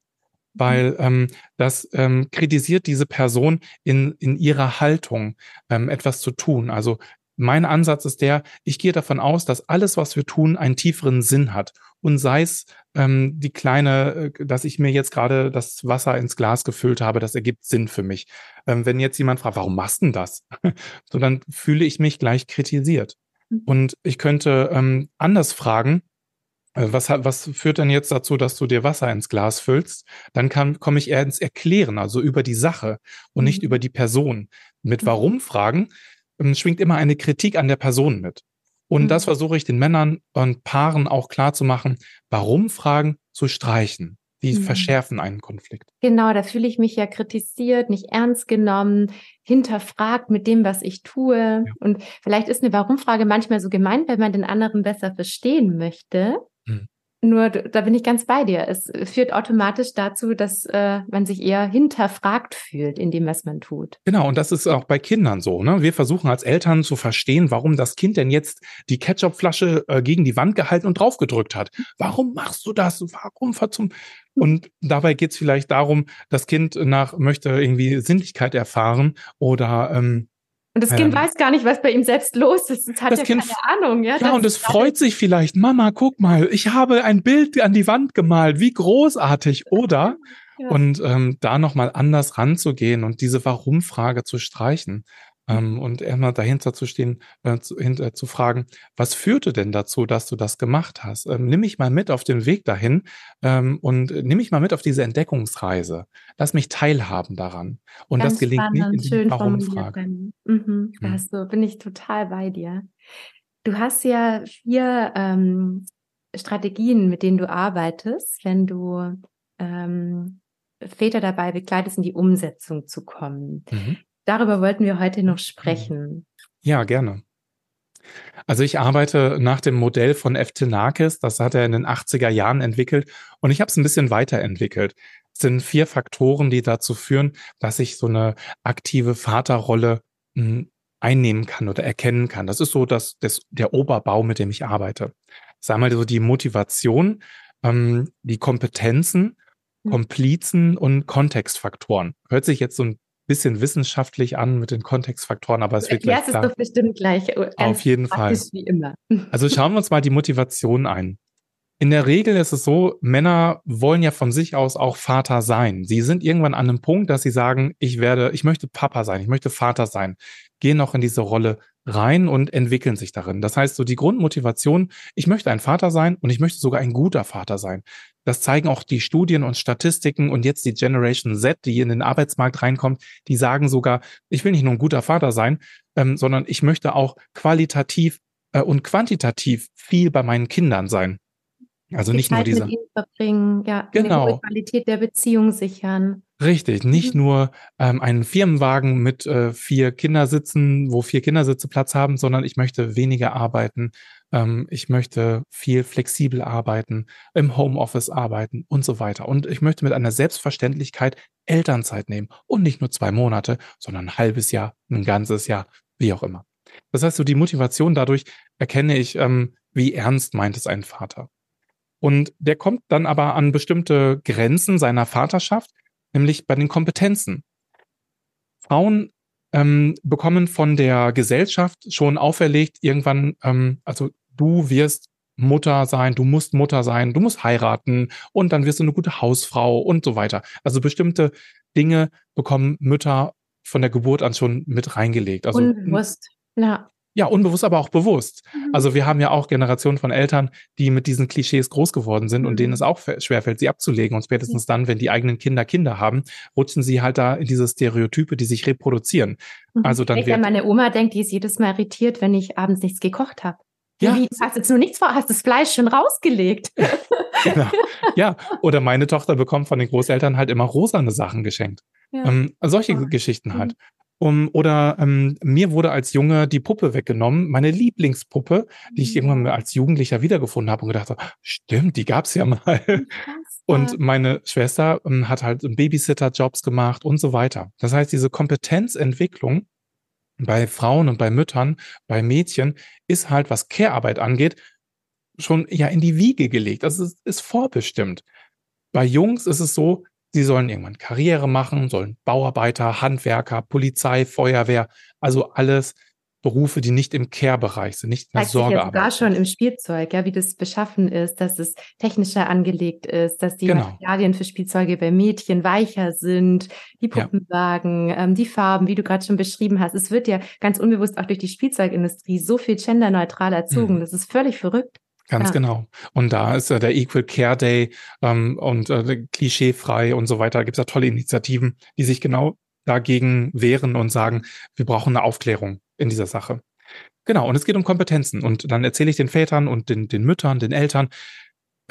weil mhm. ähm, das ähm, kritisiert diese Person in, in ihrer Haltung, ähm, etwas zu tun. Also mein Ansatz ist der, ich gehe davon aus, dass alles, was wir tun, einen tieferen Sinn hat. Und sei es ähm, die kleine, äh, dass ich mir jetzt gerade das Wasser ins Glas gefüllt habe, das ergibt Sinn für mich. Ähm, wenn jetzt jemand fragt, warum machst du denn das? so dann fühle ich mich gleich kritisiert. Mhm. Und ich könnte ähm, anders fragen, äh, was, was führt denn jetzt dazu, dass du dir Wasser ins Glas füllst? Dann kann, komme ich eher ins Erklären, also über die Sache und nicht mhm. über die Person. Mit mhm. Warum-Fragen schwingt immer eine Kritik an der Person mit. Und mhm. das versuche ich den Männern und Paaren auch klar zu machen. Warum Fragen zu streichen? die mhm. verschärfen einen Konflikt. Genau, da fühle ich mich ja kritisiert, nicht ernst genommen, hinterfragt mit dem, was ich tue. Ja. Und vielleicht ist eine Warum-Frage manchmal so gemeint, weil man den anderen besser verstehen möchte. Mhm. Nur da bin ich ganz bei dir. Es führt automatisch dazu, dass äh, man sich eher hinterfragt fühlt in dem, was man tut. Genau, und das ist auch bei Kindern so. Ne? Wir versuchen als Eltern zu verstehen, warum das Kind denn jetzt die Ketchupflasche äh, gegen die Wand gehalten und draufgedrückt hat. Warum machst du das? Warum zum und dabei geht es vielleicht darum, das Kind nach möchte irgendwie Sinnlichkeit erfahren oder ähm, und das Kind ähm, weiß gar nicht, was bei ihm selbst los ist. Es hat das ja kind, keine Ahnung. Ja, ja und es freut sich vielleicht. Mama, guck mal, ich habe ein Bild an die Wand gemalt. Wie großartig, oder? Ja. Und ähm, da nochmal anders ranzugehen und diese Warum-Frage zu streichen. Ähm, und immer dahinter zu stehen, äh, zu, hinter, zu fragen, was führte denn dazu, dass du das gemacht hast? Ähm, nimm mich mal mit auf den Weg dahin ähm, und nimm mich mal mit auf diese Entdeckungsreise. Lass mich teilhaben daran. Und Ganz das gelingt nicht in die Warum-Frage. Mhm, da hast du, bin ich total bei dir. Du hast ja vier ähm, Strategien, mit denen du arbeitest, wenn du ähm, Väter dabei begleitest, in die Umsetzung zu kommen. Mhm. Darüber wollten wir heute noch sprechen. Ja, gerne. Also ich arbeite nach dem Modell von F. Tenakis, das hat er in den 80er Jahren entwickelt und ich habe es ein bisschen weiterentwickelt. Es sind vier Faktoren, die dazu führen, dass ich so eine aktive Vaterrolle hm, einnehmen kann oder erkennen kann. Das ist so das, das, der Oberbau, mit dem ich arbeite. Ist einmal so die Motivation, ähm, die Kompetenzen, hm. Komplizen und Kontextfaktoren. Hört sich jetzt so ein bisschen wissenschaftlich an mit den Kontextfaktoren, aber es wird gleich klar. es doch bestimmt gleich. Äh, Auf jeden Fall. Wie immer. Also schauen wir uns mal die Motivation ein. In der Regel ist es so, Männer wollen ja von sich aus auch Vater sein. Sie sind irgendwann an einem Punkt, dass sie sagen, ich werde, ich möchte Papa sein, ich möchte Vater sein, gehen auch in diese Rolle rein und entwickeln sich darin. Das heißt, so die Grundmotivation, ich möchte ein Vater sein und ich möchte sogar ein guter Vater sein. Das zeigen auch die Studien und Statistiken und jetzt die Generation Z, die in den Arbeitsmarkt reinkommt, die sagen sogar, ich will nicht nur ein guter Vater sein, ähm, sondern ich möchte auch qualitativ äh, und quantitativ viel bei meinen Kindern sein. Also nicht nur diese. Mit ihnen verbringen, ja, genau. eine Qualität der Beziehung sichern. Richtig, nicht mhm. nur ähm, einen Firmenwagen mit äh, vier Kindersitzen, wo vier Kindersitze Platz haben, sondern ich möchte weniger arbeiten, ähm, ich möchte viel flexibel arbeiten, im Homeoffice arbeiten und so weiter. Und ich möchte mit einer Selbstverständlichkeit Elternzeit nehmen und nicht nur zwei Monate, sondern ein halbes Jahr, ein ganzes Jahr, wie auch immer. Das heißt, so die Motivation dadurch erkenne ich, ähm, wie ernst meint es ein Vater. Und der kommt dann aber an bestimmte Grenzen seiner Vaterschaft, nämlich bei den Kompetenzen. Frauen ähm, bekommen von der Gesellschaft schon auferlegt, irgendwann, ähm, also du wirst Mutter sein, du musst Mutter sein, du musst heiraten und dann wirst du eine gute Hausfrau und so weiter. Also bestimmte Dinge bekommen Mütter von der Geburt an schon mit reingelegt. Also, Unbewusst, ja. Ja, unbewusst, aber auch bewusst. Mhm. Also wir haben ja auch Generationen von Eltern, die mit diesen Klischees groß geworden sind mhm. und denen es auch schwerfällt, sie abzulegen. Und spätestens dann, wenn die eigenen Kinder Kinder haben, rutschen sie halt da in diese Stereotype, die sich reproduzieren. Mhm. Also dann wird, meine Oma denkt, die ist jedes Mal irritiert, wenn ich abends nichts gekocht habe. Ja. Wie, hast jetzt nur nichts vor, hast das Fleisch schon rausgelegt. genau. Ja, oder meine Tochter bekommt von den Großeltern halt immer rosane Sachen geschenkt. Ja. Ähm, solche oh. Geschichten halt. Mhm. Um, oder ähm, mir wurde als Junge die Puppe weggenommen, meine Lieblingspuppe, die ich irgendwann mal als Jugendlicher wiedergefunden habe und gedacht habe, stimmt, die gab's ja mal. Und meine Schwester ähm, hat halt Babysitter-Jobs gemacht und so weiter. Das heißt, diese Kompetenzentwicklung bei Frauen und bei Müttern, bei Mädchen ist halt, was Care-Arbeit angeht, schon ja in die Wiege gelegt. Das ist, ist vorbestimmt. Bei Jungs ist es so, Sie sollen irgendwann Karriere machen, sollen Bauarbeiter, Handwerker, Polizei, Feuerwehr, also alles Berufe, die nicht im Care-Bereich sind, nicht in der Sorge. Ja sogar schon im Spielzeug, ja, wie das beschaffen ist, dass es technischer angelegt ist, dass die genau. Materialien für Spielzeuge bei Mädchen weicher sind, die Puppenwagen, ja. ähm, die Farben, wie du gerade schon beschrieben hast. Es wird ja ganz unbewusst auch durch die Spielzeugindustrie so viel genderneutral erzogen. Mhm. Das ist völlig verrückt. Ganz ja. genau. Und da ist äh, der Equal Care Day ähm, und äh, klischeefrei und so weiter. Da gibt es ja tolle Initiativen, die sich genau dagegen wehren und sagen, wir brauchen eine Aufklärung in dieser Sache. Genau, und es geht um Kompetenzen. Und dann erzähle ich den Vätern und den, den Müttern, den Eltern,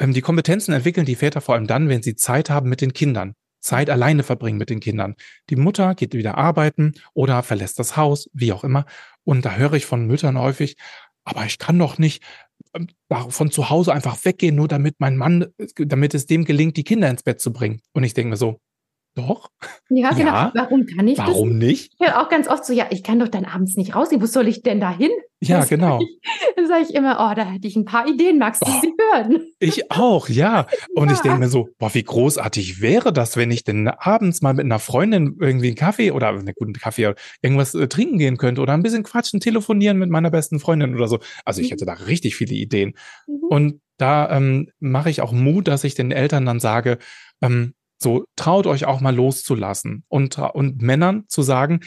ähm, die Kompetenzen entwickeln die Väter vor allem dann, wenn sie Zeit haben mit den Kindern. Zeit alleine verbringen mit den Kindern. Die Mutter geht wieder arbeiten oder verlässt das Haus, wie auch immer. Und da höre ich von Müttern häufig, aber ich kann doch nicht ähm, von zu Hause einfach weggehen, nur damit mein Mann, damit es dem gelingt, die Kinder ins Bett zu bringen. Und ich denke mir so, doch. Ja, genau. Ja. Warum kann ich Warum das? Warum nicht? Ich höre auch ganz oft so, ja, ich kann doch dann abends nicht rausgehen. Wo soll ich denn da hin? Ja, das genau. Ich, dann sage ich immer, oh, da hätte ich ein paar Ideen. Magst du oh, sie hören? Ich auch, ja. Und ja. ich denke mir so, boah, wie großartig wäre das, wenn ich denn abends mal mit einer Freundin irgendwie einen Kaffee oder einen guten Kaffee irgendwas äh, trinken gehen könnte oder ein bisschen quatschen, telefonieren mit meiner besten Freundin oder so. Also ich mhm. hätte da richtig viele Ideen. Mhm. Und da ähm, mache ich auch Mut, dass ich den Eltern dann sage, ähm, so, traut euch auch mal loszulassen und, und Männern zu sagen,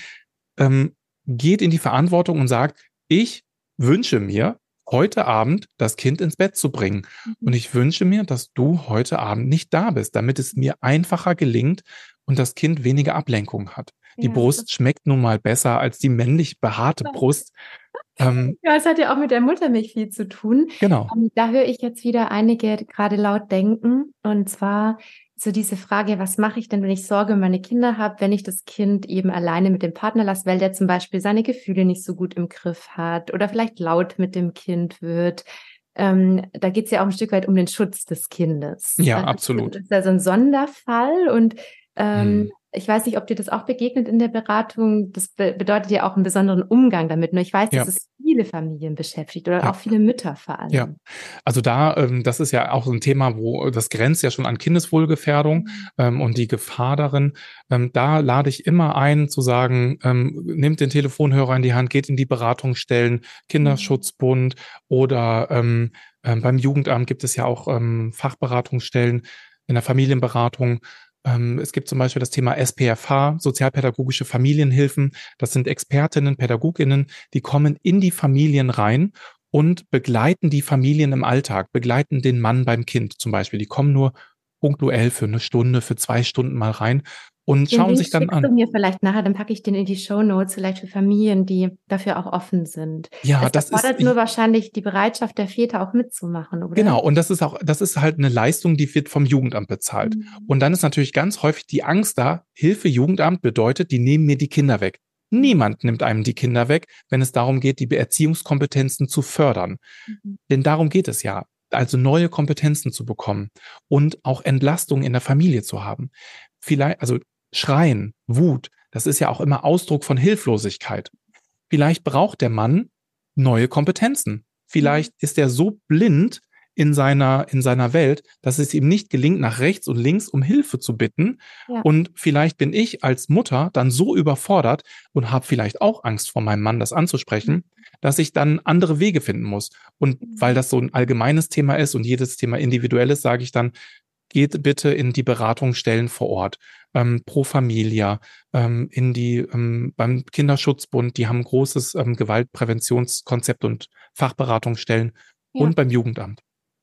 ähm, geht in die Verantwortung und sagt, ich wünsche mir, heute Abend das Kind ins Bett zu bringen. Mhm. Und ich wünsche mir, dass du heute Abend nicht da bist, damit es mir einfacher gelingt und das Kind weniger Ablenkung hat. Die ja. Brust schmeckt nun mal besser als die männlich behaarte Brust. Ähm, ja, es hat ja auch mit der Muttermilch viel zu tun. Genau. Ähm, da höre ich jetzt wieder einige gerade laut denken. Und zwar so diese Frage, was mache ich denn, wenn ich Sorge um meine Kinder habe, wenn ich das Kind eben alleine mit dem Partner lasse, weil der zum Beispiel seine Gefühle nicht so gut im Griff hat oder vielleicht laut mit dem Kind wird. Ähm, da geht es ja auch ein Stück weit um den Schutz des Kindes. Ja, also, absolut. Das ist ja so ein Sonderfall und ähm, hm ich weiß nicht, ob dir das auch begegnet in der Beratung. Das be bedeutet ja auch einen besonderen Umgang damit. Nur ich weiß, ja. dass es viele Familien beschäftigt oder ja. auch viele Mütter vor allem. Ja, also da, ähm, das ist ja auch ein Thema, wo das grenzt ja schon an Kindeswohlgefährdung mhm. ähm, und die Gefahr darin. Ähm, da lade ich immer ein zu sagen, ähm, nehmt den Telefonhörer in die Hand, geht in die Beratungsstellen, Kinderschutzbund mhm. oder ähm, ähm, beim Jugendamt gibt es ja auch Fachberatungsstellen in der Familienberatung es gibt zum Beispiel das Thema SPFH, sozialpädagogische Familienhilfen. Das sind Expertinnen, Pädagoginnen, die kommen in die Familien rein und begleiten die Familien im Alltag, begleiten den Mann beim Kind zum Beispiel. Die kommen nur punktuell für eine Stunde, für zwei Stunden mal rein und den schauen Link sich dann an. Du mir vielleicht nachher, dann packe ich den in die Show Notes, vielleicht für Familien, die dafür auch offen sind. Ja, das erfordert ist nur wahrscheinlich die Bereitschaft der Väter auch mitzumachen, oder? Genau, und das ist auch, das ist halt eine Leistung, die wird vom Jugendamt bezahlt. Mhm. Und dann ist natürlich ganz häufig die Angst da, Hilfe Jugendamt bedeutet, die nehmen mir die Kinder weg. Niemand nimmt einem die Kinder weg, wenn es darum geht, die Erziehungskompetenzen zu fördern. Mhm. Denn darum geht es ja also neue Kompetenzen zu bekommen und auch Entlastung in der Familie zu haben. Vielleicht, also Schreien, Wut, das ist ja auch immer Ausdruck von Hilflosigkeit. Vielleicht braucht der Mann neue Kompetenzen. Vielleicht ist er so blind in seiner, in seiner Welt, dass es ihm nicht gelingt, nach rechts und links um Hilfe zu bitten. Ja. Und vielleicht bin ich als Mutter dann so überfordert und habe vielleicht auch Angst vor meinem Mann, das anzusprechen, mhm. dass ich dann andere Wege finden muss. Und mhm. weil das so ein allgemeines Thema ist und jedes Thema individuell ist, sage ich dann, geht bitte in die Beratungsstellen vor Ort, ähm, pro Familia, ähm, in die ähm, beim Kinderschutzbund, die haben ein großes ähm, Gewaltpräventionskonzept und Fachberatungsstellen ja. und beim Jugendamt.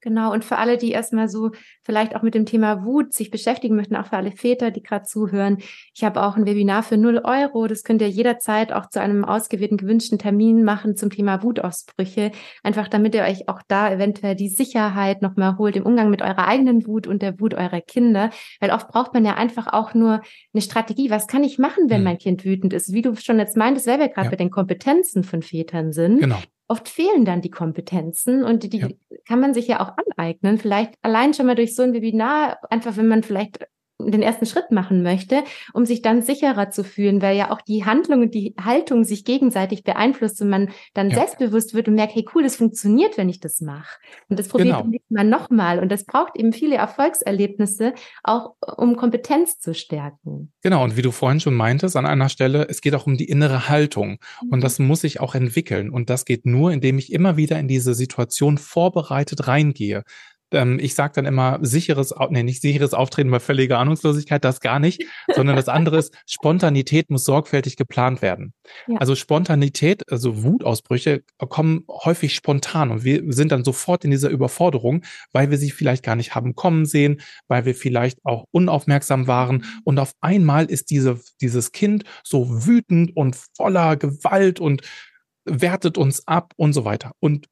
Genau, und für alle, die erstmal so vielleicht auch mit dem Thema Wut sich beschäftigen möchten, auch für alle Väter, die gerade zuhören. Ich habe auch ein Webinar für 0 Euro. Das könnt ihr jederzeit auch zu einem ausgewählten, gewünschten Termin machen zum Thema Wutausbrüche. Einfach damit ihr euch auch da eventuell die Sicherheit nochmal holt im Umgang mit eurer eigenen Wut und der Wut eurer Kinder. Weil oft braucht man ja einfach auch nur eine Strategie. Was kann ich machen, wenn hm. mein Kind wütend ist? Wie du schon jetzt meintest, weil wir gerade ja. bei den Kompetenzen von Vätern sind. Genau oft fehlen dann die Kompetenzen und die ja. kann man sich ja auch aneignen. Vielleicht allein schon mal durch so ein Webinar, einfach wenn man vielleicht den ersten Schritt machen möchte, um sich dann sicherer zu fühlen, weil ja auch die Handlung und die Haltung sich gegenseitig beeinflusst und man dann ja. selbstbewusst wird und merkt, hey cool, das funktioniert, wenn ich das mache. Und das probiert genau. man nochmal. Und das braucht eben viele Erfolgserlebnisse, auch um Kompetenz zu stärken. Genau, und wie du vorhin schon meintest, an einer Stelle, es geht auch um die innere Haltung. Mhm. Und das muss ich auch entwickeln. Und das geht nur, indem ich immer wieder in diese Situation vorbereitet reingehe ähm, ich sage dann immer sicheres, nee, nicht sicheres Auftreten bei völliger Ahnungslosigkeit, das gar nicht, sondern das andere ist, Spontanität muss sorgfältig geplant werden. Ja. Also Spontanität, also Wutausbrüche kommen häufig spontan und wir sind dann sofort in dieser Überforderung, weil wir sie vielleicht gar nicht haben kommen sehen, weil wir vielleicht auch unaufmerksam waren und auf einmal ist diese, dieses Kind so wütend und voller Gewalt und wertet uns ab und so weiter. Und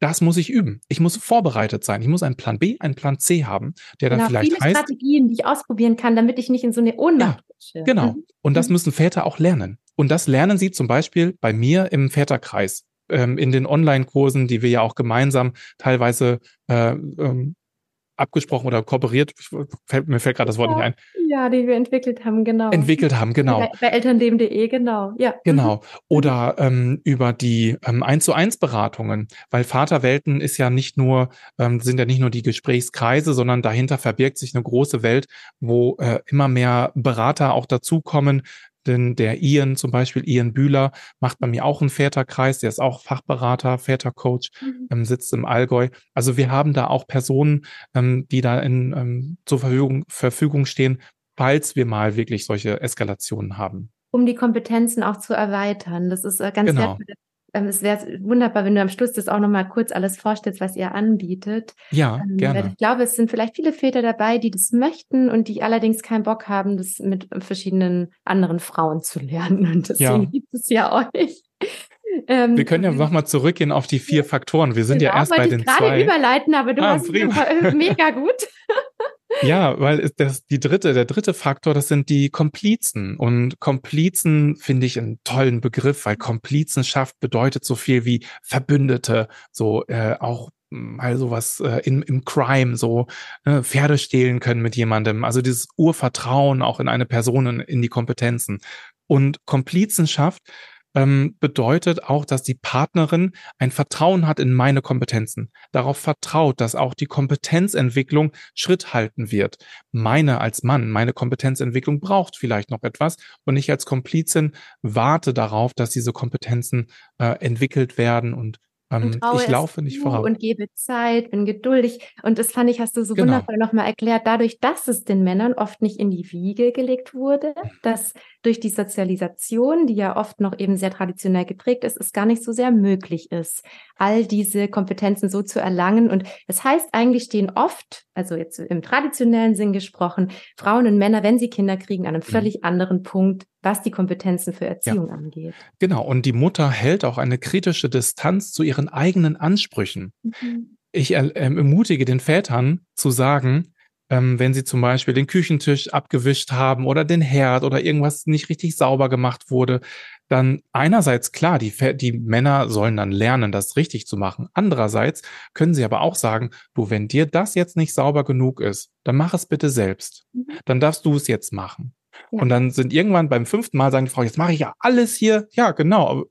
das muss ich üben. Ich muss vorbereitet sein. Ich muss einen Plan B, einen Plan C haben, der genau, dann vielleicht viele heißt. Strategien, die ich ausprobieren kann, damit ich nicht in so eine Ohnmacht ja, Genau. Mhm. Und das mhm. müssen Väter auch lernen. Und das lernen sie zum Beispiel bei mir im Väterkreis, ähm, in den Online-Kursen, die wir ja auch gemeinsam teilweise äh, ähm, abgesprochen oder kooperiert. Fällt, mir fällt gerade das Wort ja, nicht ein. Ja, die wir entwickelt haben, genau. Entwickelt haben, genau. Bei, bei elternleben.de, genau. Ja. Genau. Mhm. Oder ähm, über die ähm, 1 zu 1 Beratungen, weil Vaterwelten ist ja nicht nur, ähm, sind ja nicht nur die Gesprächskreise, sondern dahinter verbirgt sich eine große Welt, wo äh, immer mehr Berater auch dazukommen, denn der Ian zum Beispiel, Ian Bühler, macht bei mir auch einen Väterkreis, der ist auch Fachberater, Vätercoach, mhm. ähm, sitzt im Allgäu. Also wir haben da auch Personen, ähm, die da in, ähm, zur Verfügung, Verfügung stehen, falls wir mal wirklich solche Eskalationen haben. Um die Kompetenzen auch zu erweitern. Das ist äh, ganz genau. wertvoll, ähm, es wäre wunderbar, wenn du am Schluss das auch nochmal kurz alles vorstellst, was ihr anbietet. Ja, ähm, gerne. ich glaube, es sind vielleicht viele Väter dabei, die das möchten und die allerdings keinen Bock haben, das mit verschiedenen anderen Frauen zu lernen. Und deswegen ja. gibt es ja euch. Ähm, wir können ja nochmal zurückgehen auf die vier Faktoren. Wir sind genau, ja erst bei den zwei. Ich gerade überleiten, aber du ah, hast es mega gut. Ja, weil das, die dritte, der dritte Faktor, das sind die Komplizen. Und Komplizen finde ich einen tollen Begriff, weil Komplizenschaft bedeutet so viel wie Verbündete, so äh, auch mal sowas äh, in, im Crime, so äh, Pferde stehlen können mit jemandem. Also dieses Urvertrauen auch in eine Person, in, in die Kompetenzen. Und Komplizenschaft ähm, bedeutet auch, dass die Partnerin ein Vertrauen hat in meine Kompetenzen, darauf vertraut, dass auch die Kompetenzentwicklung Schritt halten wird. Meine als Mann, meine Kompetenzentwicklung braucht vielleicht noch etwas und ich als Komplizin warte darauf, dass diese Kompetenzen äh, entwickelt werden und ähm, ich laufe nicht voraus. Und gebe Zeit, bin geduldig. Und das fand ich, hast du so genau. wundervoll nochmal erklärt, dadurch, dass es den Männern oft nicht in die Wiege gelegt wurde, dass durch die Sozialisation, die ja oft noch eben sehr traditionell geprägt ist, es gar nicht so sehr möglich ist, all diese Kompetenzen so zu erlangen. Und das heißt, eigentlich stehen oft, also jetzt im traditionellen Sinn gesprochen, Frauen und Männer, wenn sie Kinder kriegen, an einem mhm. völlig anderen Punkt, was die Kompetenzen für Erziehung ja. angeht. Genau. Und die Mutter hält auch eine kritische Distanz zu ihren eigenen Ansprüchen. Mhm. Ich äh, ermutige den Vätern zu sagen, ähm, wenn sie zum Beispiel den Küchentisch abgewischt haben oder den Herd oder irgendwas nicht richtig sauber gemacht wurde, dann einerseits klar, die, die Männer sollen dann lernen, das richtig zu machen. Andererseits können sie aber auch sagen, du, wenn dir das jetzt nicht sauber genug ist, dann mach es bitte selbst. Mhm. Dann darfst du es jetzt machen. Ja. Und dann sind irgendwann beim fünften Mal sagen die Frau, jetzt mache ich ja alles hier. Ja, genau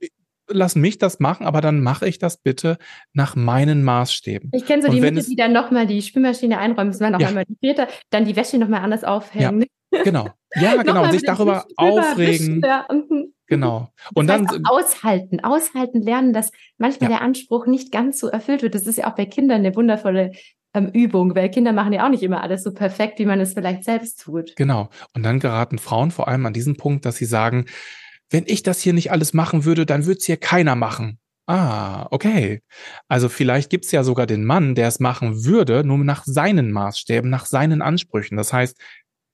lass mich das machen, aber dann mache ich das bitte nach meinen Maßstäben. Ich kenne so die Mütter, die dann nochmal die Spülmaschine einräumen, müssen noch ja. einmal die Väter, dann die Wäsche nochmal anders aufhängen. Ja, genau. Ja, genau. Und sich darüber aufregen. Mhm. Genau. Und das dann aushalten, aushalten lernen, dass manchmal ja. der Anspruch nicht ganz so erfüllt wird. Das ist ja auch bei Kindern eine wundervolle ähm, Übung, weil Kinder machen ja auch nicht immer alles so perfekt, wie man es vielleicht selbst tut. Genau. Und dann geraten Frauen vor allem an diesen Punkt, dass sie sagen, wenn ich das hier nicht alles machen würde, dann würde es hier keiner machen. Ah, okay. Also vielleicht gibt's ja sogar den Mann, der es machen würde, nur nach seinen Maßstäben, nach seinen Ansprüchen. Das heißt,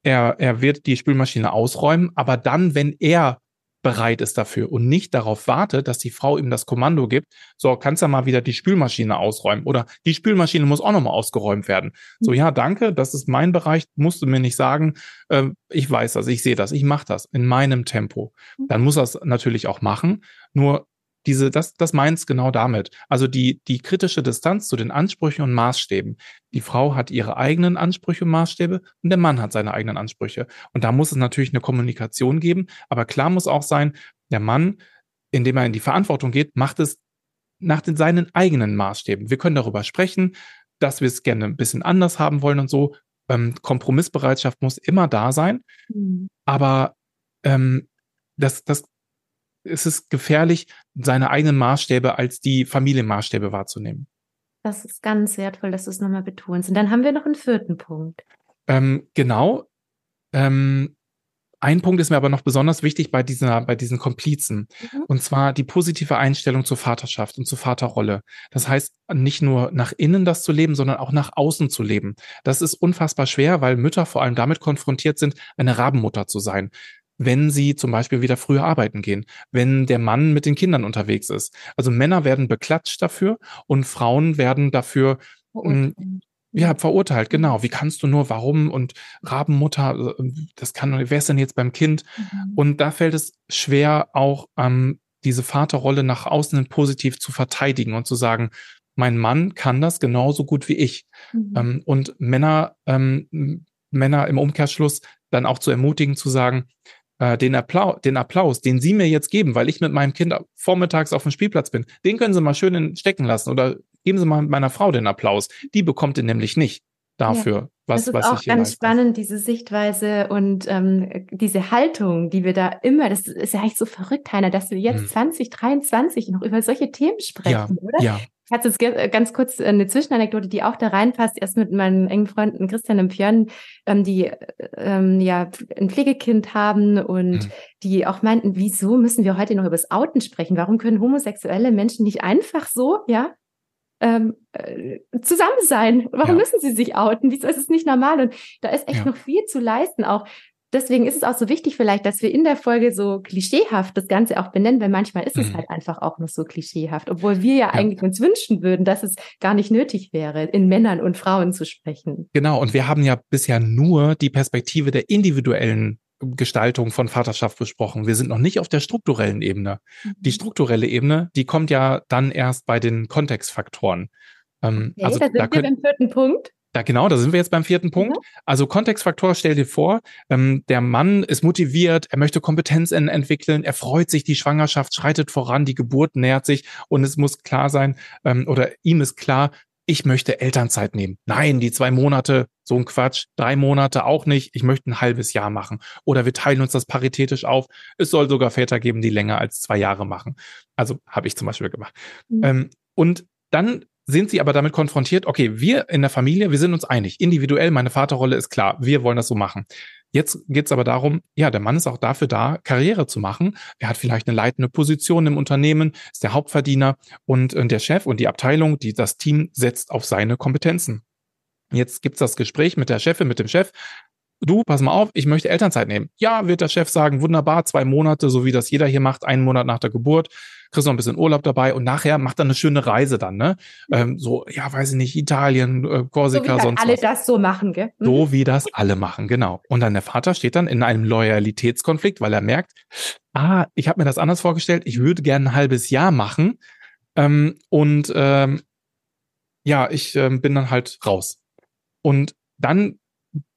er, er wird die Spülmaschine ausräumen, aber dann, wenn er bereit ist dafür und nicht darauf wartet, dass die Frau ihm das Kommando gibt, so kannst du mal wieder die Spülmaschine ausräumen oder die Spülmaschine muss auch nochmal ausgeräumt werden. So, ja, danke, das ist mein Bereich, musst du mir nicht sagen, äh, ich weiß das, ich sehe das, ich mache das in meinem Tempo. Dann muss er es natürlich auch machen, nur diese, das, das meint's genau damit. Also die, die kritische Distanz zu den Ansprüchen und Maßstäben. Die Frau hat ihre eigenen Ansprüche und Maßstäbe und der Mann hat seine eigenen Ansprüche. Und da muss es natürlich eine Kommunikation geben. Aber klar muss auch sein, der Mann, indem er in die Verantwortung geht, macht es nach den, seinen eigenen Maßstäben. Wir können darüber sprechen, dass wir es gerne ein bisschen anders haben wollen und so. Ähm, Kompromissbereitschaft muss immer da sein. Mhm. Aber ähm, das, das ist es gefährlich, seine eigenen Maßstäbe als die Familienmaßstäbe wahrzunehmen. Das ist ganz wertvoll, dass du es nochmal betonst. Und dann haben wir noch einen vierten Punkt. Ähm, genau. Ähm, ein Punkt ist mir aber noch besonders wichtig bei dieser, bei diesen Komplizen. Mhm. Und zwar die positive Einstellung zur Vaterschaft und zur Vaterrolle. Das heißt, nicht nur nach innen das zu leben, sondern auch nach außen zu leben. Das ist unfassbar schwer, weil Mütter vor allem damit konfrontiert sind, eine Rabenmutter zu sein wenn sie zum Beispiel wieder früher arbeiten gehen, wenn der Mann mit den Kindern unterwegs ist. Also Männer werden beklatscht dafür und Frauen werden dafür mh, hm, ja, verurteilt, genau. Wie kannst du nur, warum und Rabenmutter, äh, das kann, wer ist denn jetzt beim Kind? Mhm. Und da fällt es schwer, auch ähm, diese Vaterrolle nach außen positiv zu verteidigen und zu sagen, mein Mann kann das genauso gut wie ich. Mhm. Ähm, und Männer, ähm, Männer im Umkehrschluss dann auch zu ermutigen, zu sagen, äh, den, Applaus, den Applaus, den Sie mir jetzt geben, weil ich mit meinem Kind vormittags auf dem Spielplatz bin, den können Sie mal schön stecken lassen oder geben Sie mal meiner Frau den Applaus. Die bekommt ihn nämlich nicht dafür, ja, was, was ich Das ist auch ganz spannend, diese Sichtweise und ähm, diese Haltung, die wir da immer, das ist ja eigentlich so verrückt, Heiner, dass wir jetzt hm. 2023 noch über solche Themen sprechen, ja, oder? Ja, ich hatte jetzt äh, ganz kurz eine Zwischenanekdote, die auch da reinpasst. Erst mit meinen engen Freunden Christian und Björn, ähm, die ähm, ja ein Pflegekind haben und mhm. die auch meinten, wieso müssen wir heute noch über das Outen sprechen? Warum können homosexuelle Menschen nicht einfach so, ja, ähm, äh, zusammen sein? Warum ja. müssen sie sich outen? Wieso ist es nicht normal? Und da ist echt ja. noch viel zu leisten, auch deswegen ist es auch so wichtig vielleicht, dass wir in der Folge so klischeehaft das Ganze auch benennen, weil manchmal ist es mhm. halt einfach auch noch so klischeehaft, obwohl wir ja, ja, eigentlich uns wünschen würden, dass es gar nicht nötig wäre, in Männern und Frauen zu sprechen. Genau, und wir haben ja bisher nur die Perspektive der individuellen Gestaltung von Vaterschaft besprochen. Wir sind noch nicht auf der strukturellen Ebene. Mhm. Die strukturelle Ebene, die kommt ja dann erst bei den Kontextfaktoren. Ähm, okay, also da sind da wir beim vierten Punkt. Da genau, da sind wir jetzt beim vierten Punkt. Mhm. Also Kontextfaktor, stell dir vor, ähm, der Mann ist motiviert, er möchte Kompetenz entwickeln, er freut sich, die Schwangerschaft schreitet voran, die Geburt nähert sich und es muss klar sein, ähm, oder ihm ist klar, ich möchte Elternzeit nehmen. Nein, die zwei Monate, so ein Quatsch, drei Monate auch nicht, ich möchte ein halbes Jahr machen. Oder wir teilen uns das paritätisch auf. Es soll sogar Väter geben, die länger als zwei Jahre machen. Also habe ich zum Beispiel gemacht. Mhm. Ähm, und dann sind sie aber damit konfrontiert, okay, wir in der Familie, wir sind uns einig. Individuell, meine Vaterrolle ist klar, wir wollen das so machen. Jetzt geht es aber darum, ja, der Mann ist auch dafür da, Karriere zu machen. Er hat vielleicht eine leitende Position im Unternehmen, ist der Hauptverdiener und äh, der Chef und die Abteilung, die das Team setzt auf seine Kompetenzen. Jetzt gibt's das Gespräch mit der Chefin, mit dem Chef du, pass mal auf, ich möchte Elternzeit nehmen. Ja, wird der Chef sagen, wunderbar, zwei Monate, so wie das jeder hier macht, einen Monat nach der Geburt, kriegst noch ein bisschen Urlaub dabei und nachher macht er eine schöne Reise dann, ne? Ähm, so, ja, weiß ich nicht, Italien, äh, Korsika, so sonst alle was. das so machen, gell? Mhm. So wie das alle machen, genau. Und dann der Vater steht dann in einem Loyalitätskonflikt, weil er merkt, ah, ich habe mir das anders vorgestellt, ich würde gerne ein halbes Jahr machen ähm, und ähm, ja, ich ähm, bin dann halt raus. Und dann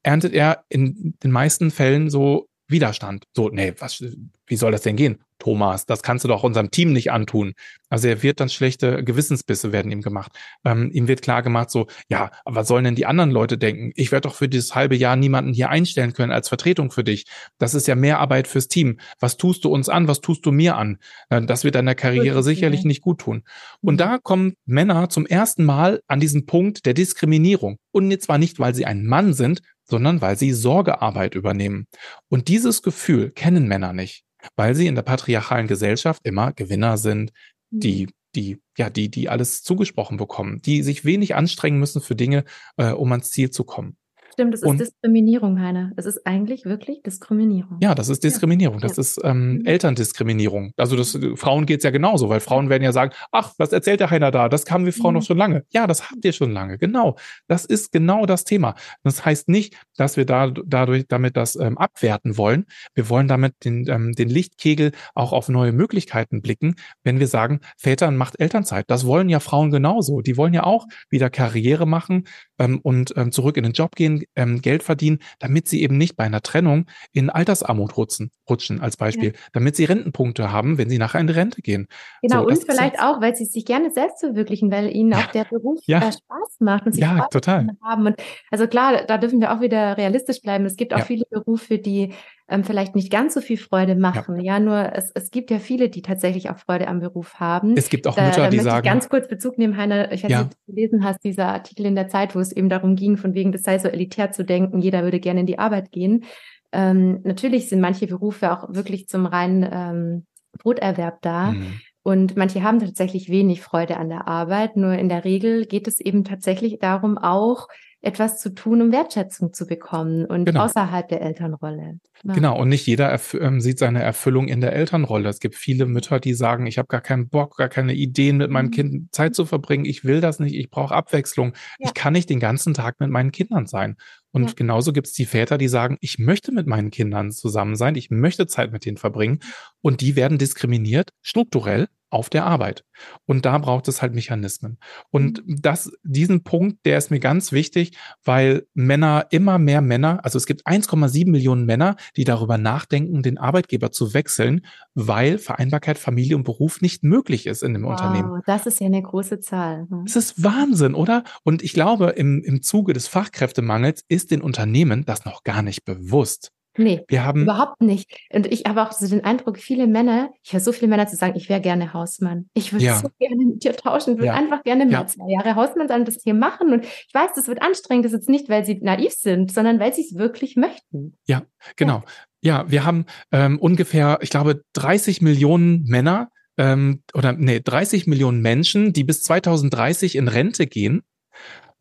erntet er in den meisten Fällen so Widerstand. So, nee, was, wie soll das denn gehen? Thomas, das kannst du doch unserem Team nicht antun. Also er wird dann schlechte Gewissensbisse werden ihm gemacht. Ähm, ihm wird klar gemacht, so, ja, was sollen denn die anderen Leute denken? Ich werde doch für dieses halbe Jahr niemanden hier einstellen können als Vertretung für dich. Das ist ja mehr Arbeit fürs Team. Was tust du uns an? Was tust du mir an? Äh, das wird deiner Karriere sicherlich nicht gut tun. Und mhm. da kommen Männer zum ersten Mal an diesen Punkt der Diskriminierung. Und zwar nicht, weil sie ein Mann sind, sondern weil sie Sorgearbeit übernehmen. Und dieses Gefühl kennen Männer nicht weil sie in der patriarchalen Gesellschaft immer Gewinner sind, die mhm. die ja die die alles zugesprochen bekommen, die sich wenig anstrengen müssen für Dinge, äh, um ans Ziel zu kommen. Stimmt, das ist und, Diskriminierung, Heiner. Es ist eigentlich wirklich Diskriminierung. Ja, das ist Diskriminierung. Ja. Das ist ähm, mhm. Elterndiskriminierung. Also das äh, Frauen geht's ja genauso, weil Frauen werden ja sagen, ach, was erzählt der Heiner da? Das haben wir Frauen mhm. noch schon lange. Ja, das habt ihr schon lange. Genau. Das ist genau das Thema. Das heißt nicht, dass wir da, dadurch damit das ähm, abwerten wollen. Wir wollen damit den, ähm, den Lichtkegel auch auf neue Möglichkeiten blicken, wenn wir sagen, Vätern macht Elternzeit. Das wollen ja Frauen genauso. Die wollen ja auch wieder Karriere machen ähm, und ähm, zurück in den Job gehen, ähm, Geld verdienen, damit sie eben nicht bei einer Trennung in Altersarmut rutschen, rutschen als Beispiel, ja. damit sie Rentenpunkte haben, wenn sie nachher in die Rente gehen. Genau, so, und vielleicht auch, weil sie sich gerne selbst verwirklichen, weil ihnen ja. auch der Beruf ja. Spaß macht und sie ja, total. haben. Und also klar, da dürfen wir auch wieder realistisch bleiben. Es gibt auch viele Berufe, die ähm, vielleicht nicht ganz so viel Freude machen. Ja, ja nur es, es gibt ja viele, die tatsächlich auch Freude am Beruf haben. Es gibt auch Mütter, da, da die sagen. Ich ganz kurz Bezug nehmen, Heiner. Ich weiß ja. nicht, ob du gelesen hast, dieser Artikel in der Zeit, wo es eben darum ging, von wegen, das sei so elitär zu denken, jeder würde gerne in die Arbeit gehen. Ähm, natürlich sind manche Berufe auch wirklich zum reinen ähm, Broterwerb da. Mhm. Und manche haben tatsächlich wenig Freude an der Arbeit. Nur in der Regel geht es eben tatsächlich darum, auch etwas zu tun, um Wertschätzung zu bekommen und genau. außerhalb der Elternrolle. Ja. Genau, und nicht jeder ähm, sieht seine Erfüllung in der Elternrolle. Es gibt viele Mütter, die sagen, ich habe gar keinen Bock, gar keine Ideen, mit meinem mhm. Kind Zeit zu verbringen. Ich will das nicht, ich brauche Abwechslung. Ja. Ich kann nicht den ganzen Tag mit meinen Kindern sein. Und ja. genauso gibt es die Väter, die sagen, ich möchte mit meinen Kindern zusammen sein, ich möchte Zeit mit denen verbringen. Und die werden diskriminiert, strukturell, auf der Arbeit. Und da braucht es halt Mechanismen. Und mhm. das, diesen Punkt, der ist mir ganz wichtig, weil Männer, immer mehr Männer, also es gibt 1,7 Millionen Männer, die darüber nachdenken, den Arbeitgeber zu wechseln, weil Vereinbarkeit Familie und Beruf nicht möglich ist in dem wow, Unternehmen. Das ist ja eine große Zahl. Hm. Das ist Wahnsinn, oder? Und ich glaube, im, im Zuge des Fachkräftemangels ist den Unternehmen das noch gar nicht bewusst. Nee, wir haben überhaupt nicht. Und ich habe auch so den Eindruck, viele Männer, ich höre so viele Männer zu sagen, ich wäre gerne Hausmann. Ich würde ja. so gerne mit dir tauschen, würde ja. einfach gerne mal ja. zwei Jahre Hausmann sein und das hier machen. Und ich weiß, das wird anstrengend, das ist jetzt nicht, weil sie naiv sind, sondern weil sie es wirklich möchten. Ja, genau. Ja, wir haben ähm, ungefähr, ich glaube, 30 Millionen Männer ähm, oder nee, 30 Millionen Menschen, die bis 2030 in Rente gehen,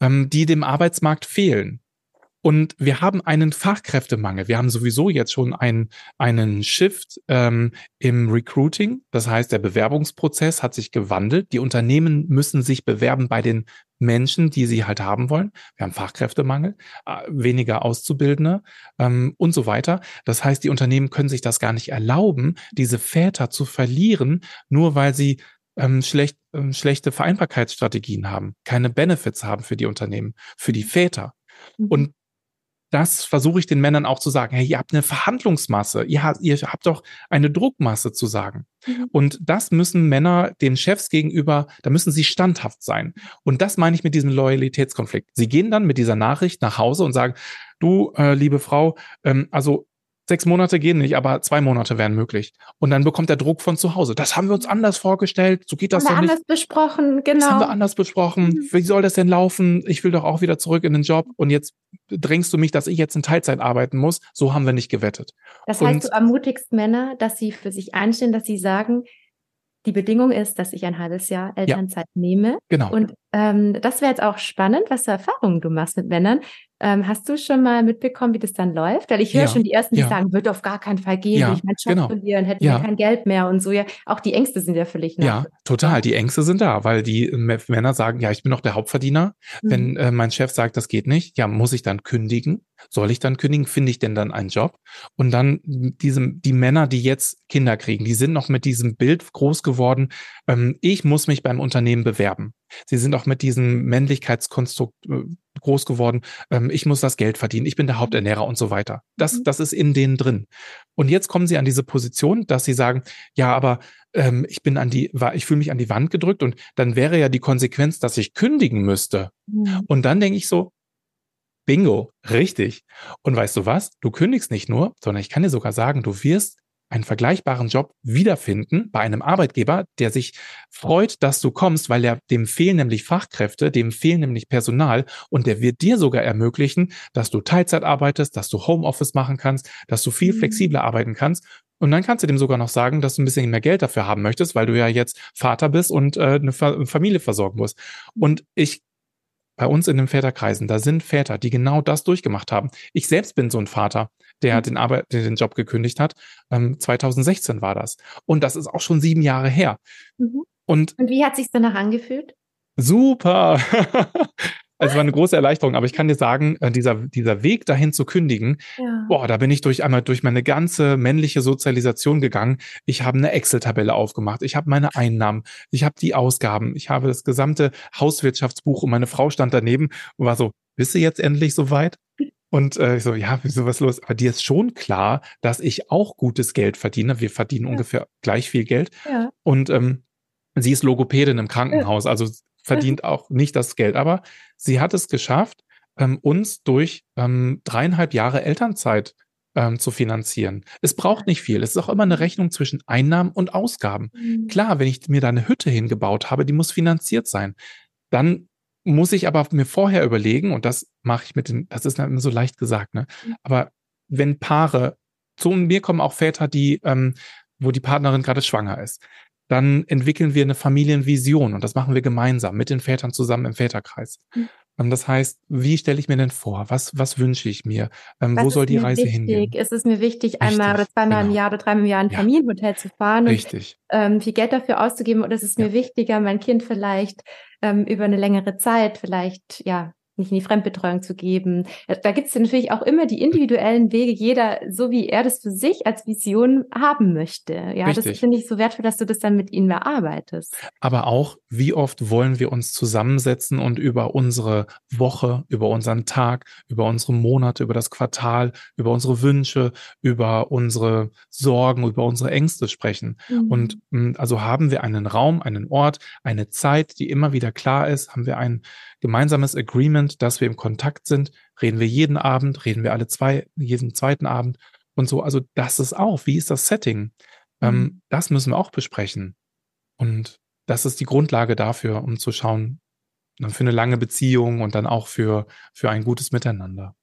ähm, die dem Arbeitsmarkt fehlen. Und wir haben einen Fachkräftemangel. Wir haben sowieso jetzt schon einen, einen Shift ähm, im Recruiting. Das heißt, der Bewerbungsprozess hat sich gewandelt. Die Unternehmen müssen sich bewerben bei den Menschen, die sie halt haben wollen. Wir haben Fachkräftemangel, äh, weniger Auszubildende ähm, und so weiter. Das heißt, die Unternehmen können sich das gar nicht erlauben, diese Väter zu verlieren, nur weil sie ähm, schlecht, ähm, schlechte Vereinbarkeitsstrategien haben, keine Benefits haben für die Unternehmen, für die Väter. Mhm. Und das versuche ich den Männern auch zu sagen. Hey, ihr habt eine Verhandlungsmasse, ihr habt, ihr habt doch eine Druckmasse zu sagen. Mhm. Und das müssen Männer den Chefs gegenüber, da müssen sie standhaft sein. Und das meine ich mit diesem Loyalitätskonflikt. Sie gehen dann mit dieser Nachricht nach Hause und sagen, du, äh, liebe Frau, ähm, also Sechs Monate gehen nicht, aber zwei Monate wären möglich. Und dann bekommt der Druck von zu Hause. Das haben wir uns anders vorgestellt. So geht das haben doch nicht. anders besprochen, genau. Das haben wir anders besprochen. Mhm. Wie soll das denn laufen? Ich will doch auch wieder zurück in den Job. Und jetzt drängst du mich, dass ich jetzt in Teilzeit arbeiten muss. So haben wir nicht gewettet. Das heißt, und, du ermutigst Männer, dass sie für sich einstehen, dass sie sagen, die Bedingung ist, dass ich ein halbes Jahr Elternzeit ja, nehme. Genau. Und ähm, das wäre jetzt auch spannend, was für Erfahrungen du machst mit Männern. Ähm, hast du schon mal mitbekommen, wie das dann läuft? Weil ich höre ja, schon die ersten, die ja. sagen, wird auf gar keinen Fall gehen, ja, ich meinen Job genau. verlieren, hätten ja. kein Geld mehr und so. Ja, auch die Ängste sind ja völlig nah. Ja, total. Die Ängste sind da, weil die Männer sagen, ja, ich bin noch der Hauptverdiener. Mhm. Wenn äh, mein Chef sagt, das geht nicht, ja, muss ich dann kündigen? Soll ich dann kündigen? Finde ich denn dann einen Job? Und dann diesem, die Männer, die jetzt Kinder kriegen, die sind noch mit diesem Bild groß geworden. Ähm, ich muss mich beim Unternehmen bewerben. Sie sind auch mit diesem Männlichkeitskonstrukt äh, groß geworden. Ähm, ich muss das Geld verdienen. Ich bin der Haupternährer und so weiter. Das, mhm. das ist in denen drin. Und jetzt kommen sie an diese Position, dass sie sagen, ja, aber ähm, ich bin an die, ich fühle mich an die Wand gedrückt und dann wäre ja die Konsequenz, dass ich kündigen müsste. Mhm. Und dann denke ich so, Bingo, richtig. Und weißt du was? Du kündigst nicht nur, sondern ich kann dir sogar sagen, du wirst einen vergleichbaren Job wiederfinden bei einem Arbeitgeber, der sich freut, dass du kommst, weil er dem fehlen nämlich Fachkräfte, dem fehlen nämlich Personal und der wird dir sogar ermöglichen, dass du Teilzeit arbeitest, dass du Homeoffice machen kannst, dass du viel mhm. flexibler arbeiten kannst. Und dann kannst du dem sogar noch sagen, dass du ein bisschen mehr Geld dafür haben möchtest, weil du ja jetzt Vater bist und äh, eine Familie versorgen musst. Und ich bei uns in den Väterkreisen, da sind Väter, die genau das durchgemacht haben. Ich selbst bin so ein Vater der mhm. den, Arbeit, den Job gekündigt hat. Ähm, 2016 war das. Und das ist auch schon sieben Jahre her. Mhm. Und, Und wie hat sich danach angefühlt? Super. Also war eine große Erleichterung, aber ich kann dir sagen, äh, dieser, dieser Weg dahin zu kündigen, ja. boah, da bin ich durch einmal durch meine ganze männliche Sozialisation gegangen. Ich habe eine Excel-Tabelle aufgemacht, ich habe meine Einnahmen, ich habe die Ausgaben, ich habe das gesamte Hauswirtschaftsbuch und meine Frau stand daneben und war so, bist du jetzt endlich soweit? Und äh, ich so, ja, wieso was los? Aber dir ist schon klar, dass ich auch gutes Geld verdiene. Wir verdienen ja. ungefähr gleich viel Geld. Ja. Und ähm, sie ist Logopädin im Krankenhaus, also verdient auch nicht das Geld. Aber sie hat es geschafft, ähm, uns durch ähm, dreieinhalb Jahre Elternzeit ähm, zu finanzieren. Es braucht nicht viel. Es ist auch immer eine Rechnung zwischen Einnahmen und Ausgaben. Mhm. Klar, wenn ich mir da eine Hütte hingebaut habe, die muss finanziert sein. Dann muss ich aber mir vorher überlegen, und das mache ich mit den, das ist immer so leicht gesagt, ne? Mhm. Aber wenn Paare, zu mir kommen auch Väter, die, ähm, wo die Partnerin gerade schwanger ist, dann entwickeln wir eine Familienvision und das machen wir gemeinsam mit den Vätern zusammen im Väterkreis. Mhm. Das heißt, wie stelle ich mir denn vor? Was, was wünsche ich mir? Ähm, wo soll die Reise wichtig? hingehen? Ist es mir wichtig, Richtig, einmal oder zweimal genau. im Jahr oder dreimal im Jahr ein ja. Familienhotel zu fahren Richtig. und ähm, viel Geld dafür auszugeben? Oder ist es mir wichtiger, mein Kind vielleicht ähm, über eine längere Zeit vielleicht ja nicht in die Fremdbetreuung zu geben. Äh, da gibt es natürlich auch immer die individuellen Wege, jeder so wie er das für sich als Vision haben möchte. Ja, Richtig. das finde ich so wertvoll, dass du das dann mit ihnen bearbeitest. Aber auch, wie oft wollen wir uns zusammensetzen und über unsere Woche, über unseren Tag, über unsere Monate, über das Quartal, über unsere Wünsche, über unsere Sorgen, über unsere Ängste sprechen. Mhm. Und hm, also haben wir einen Raum, einen Ort, eine Zeit, die immer wieder klar ist, haben wir ein gemeinsames Agreement, dass wir im Kontakt sind. Reden wir jeden Abend, reden wir alle zwei, jeden zweiten Abend und so. Also das ist auch, wie ist das Setting? Ähm, mhm. Ähm, das müssen wir auch besprechen. Und das ist die Grundlage dafür, um zu schauen, für eine lange Beziehung und dann auch für, für ein gutes Miteinander.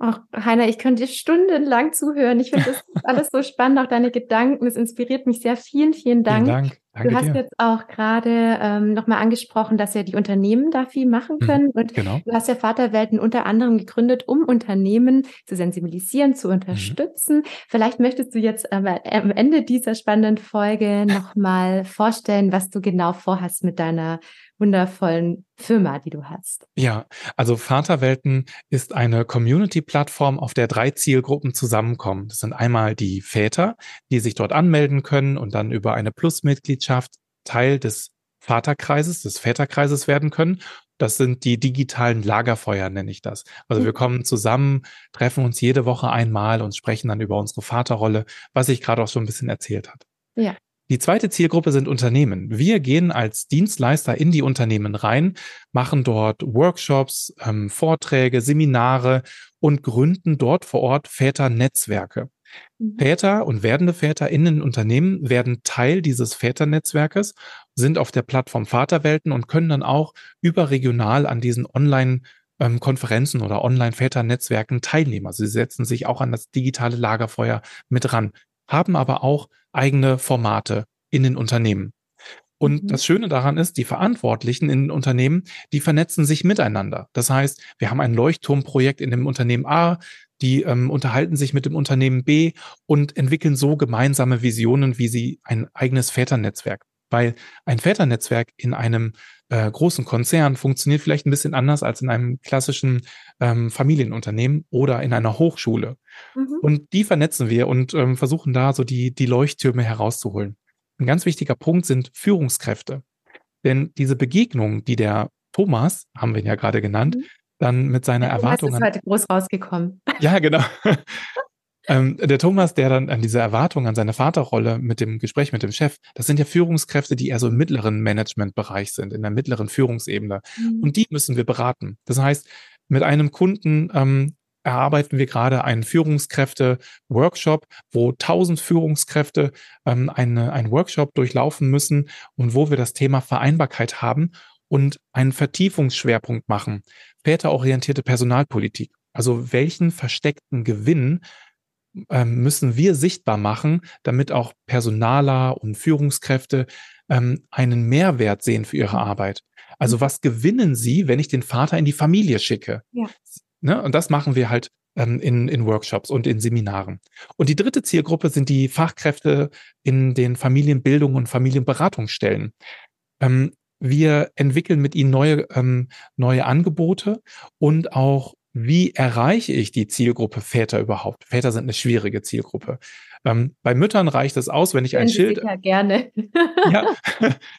Ach, Heiner, ich könnte dir stundenlang zuhören. Ich finde das alles so spannend, auch deine Gedanken. Es inspiriert mich sehr. Vielen, vielen Dank. Vielen Dank. Danke du hast dir. jetzt auch gerade ähm, nochmal angesprochen, dass ja die Unternehmen da viel machen mhm, können. Mhm, und genau. du hast ja Vaterwelten unter anderem gegründet, um Unternehmen zu sensibilisieren, zu unterstützen. Mhm. Vielleicht möchtest du jetzt aber am Ende dieser spannenden Folge nochmal vorstellen, was du genau vorhast mit deiner wundervollen Firma, die du hast. Ja, also Vaterwelten ist eine Community-Plattform, auf der drei Zielgruppen zusammenkommen. Das sind einmal die Väter, die sich dort anmelden können und dann über eine Plus-Mitgliedschaft Mitgliedschaft Teil des Vaterkreises, des Väterkreises werden können. Das sind die digitalen Lagerfeuer, nenne ich das. Also wir mhm. kommen zusammen, treffen uns jede Woche einmal und sprechen dann über unsere Vaterrolle, was ich gerade auch schon ein bisschen erzählt habe. Ja. Die zweite Zielgruppe sind Unternehmen. Wir gehen als Dienstleister in die Unternehmen rein, machen dort Workshops, ähm, Vorträge, Seminare und gründen dort vor Ort Väternetzwerke. Mhm. Väter und werdende Väter in den Unternehmen werden Teil dieses Väternetzwerkes, sind auf der Plattform Vaterwelten und können dann auch überregional an diesen Online- Konferenzen oder Online-Väternetzwerken teilnehmen. Also sie setzen sich auch an das digitale Lagerfeuer mit ran, haben aber auch eigene Formate in den Unternehmen. Und mhm. das Schöne daran ist, die Verantwortlichen in den Unternehmen, die vernetzen sich miteinander. Das heißt, wir haben ein Leuchtturmprojekt in dem Unternehmen A, die ähm, unterhalten sich mit dem Unternehmen B und entwickeln so gemeinsame Visionen, wie sie ein eigenes Väternetzwerk. Weil ein Väternetzwerk in einem äh, großen Konzern funktioniert vielleicht ein bisschen anders als in einem klassischen ähm, Familienunternehmen oder in einer Hochschule. Mhm. Und die vernetzen wir und ähm, versuchen da so die, die Leuchttürme herauszuholen. Ein ganz wichtiger Punkt sind Führungskräfte. Denn diese Begegnung, die der Thomas, haben wir ihn ja gerade genannt, mhm dann mit seiner Erwartung. ist heute groß rausgekommen. Ja, genau. ähm, der Thomas, der dann an diese Erwartung an seine Vaterrolle mit dem Gespräch mit dem Chef, das sind ja Führungskräfte, die eher so im mittleren Managementbereich sind, in der mittleren Führungsebene. Mhm. Und die müssen wir beraten. Das heißt, mit einem Kunden ähm, erarbeiten wir gerade einen Führungskräfte-Workshop, wo tausend Führungskräfte ähm, eine, einen Workshop durchlaufen müssen und wo wir das Thema Vereinbarkeit haben und einen Vertiefungsschwerpunkt machen. Väterorientierte Personalpolitik. Also welchen versteckten Gewinn ähm, müssen wir sichtbar machen, damit auch Personaler und Führungskräfte ähm, einen Mehrwert sehen für ihre Arbeit. Also mhm. was gewinnen sie, wenn ich den Vater in die Familie schicke? Ja. Ne? Und das machen wir halt ähm, in, in Workshops und in Seminaren. Und die dritte Zielgruppe sind die Fachkräfte in den Familienbildung und Familienberatungsstellen. Ähm, wir entwickeln mit ihnen neue, ähm, neue Angebote und auch, wie erreiche ich die Zielgruppe Väter überhaupt? Väter sind eine schwierige Zielgruppe. Ähm, bei Müttern reicht es aus, wenn ich ein Schild. Ja, gerne. ja,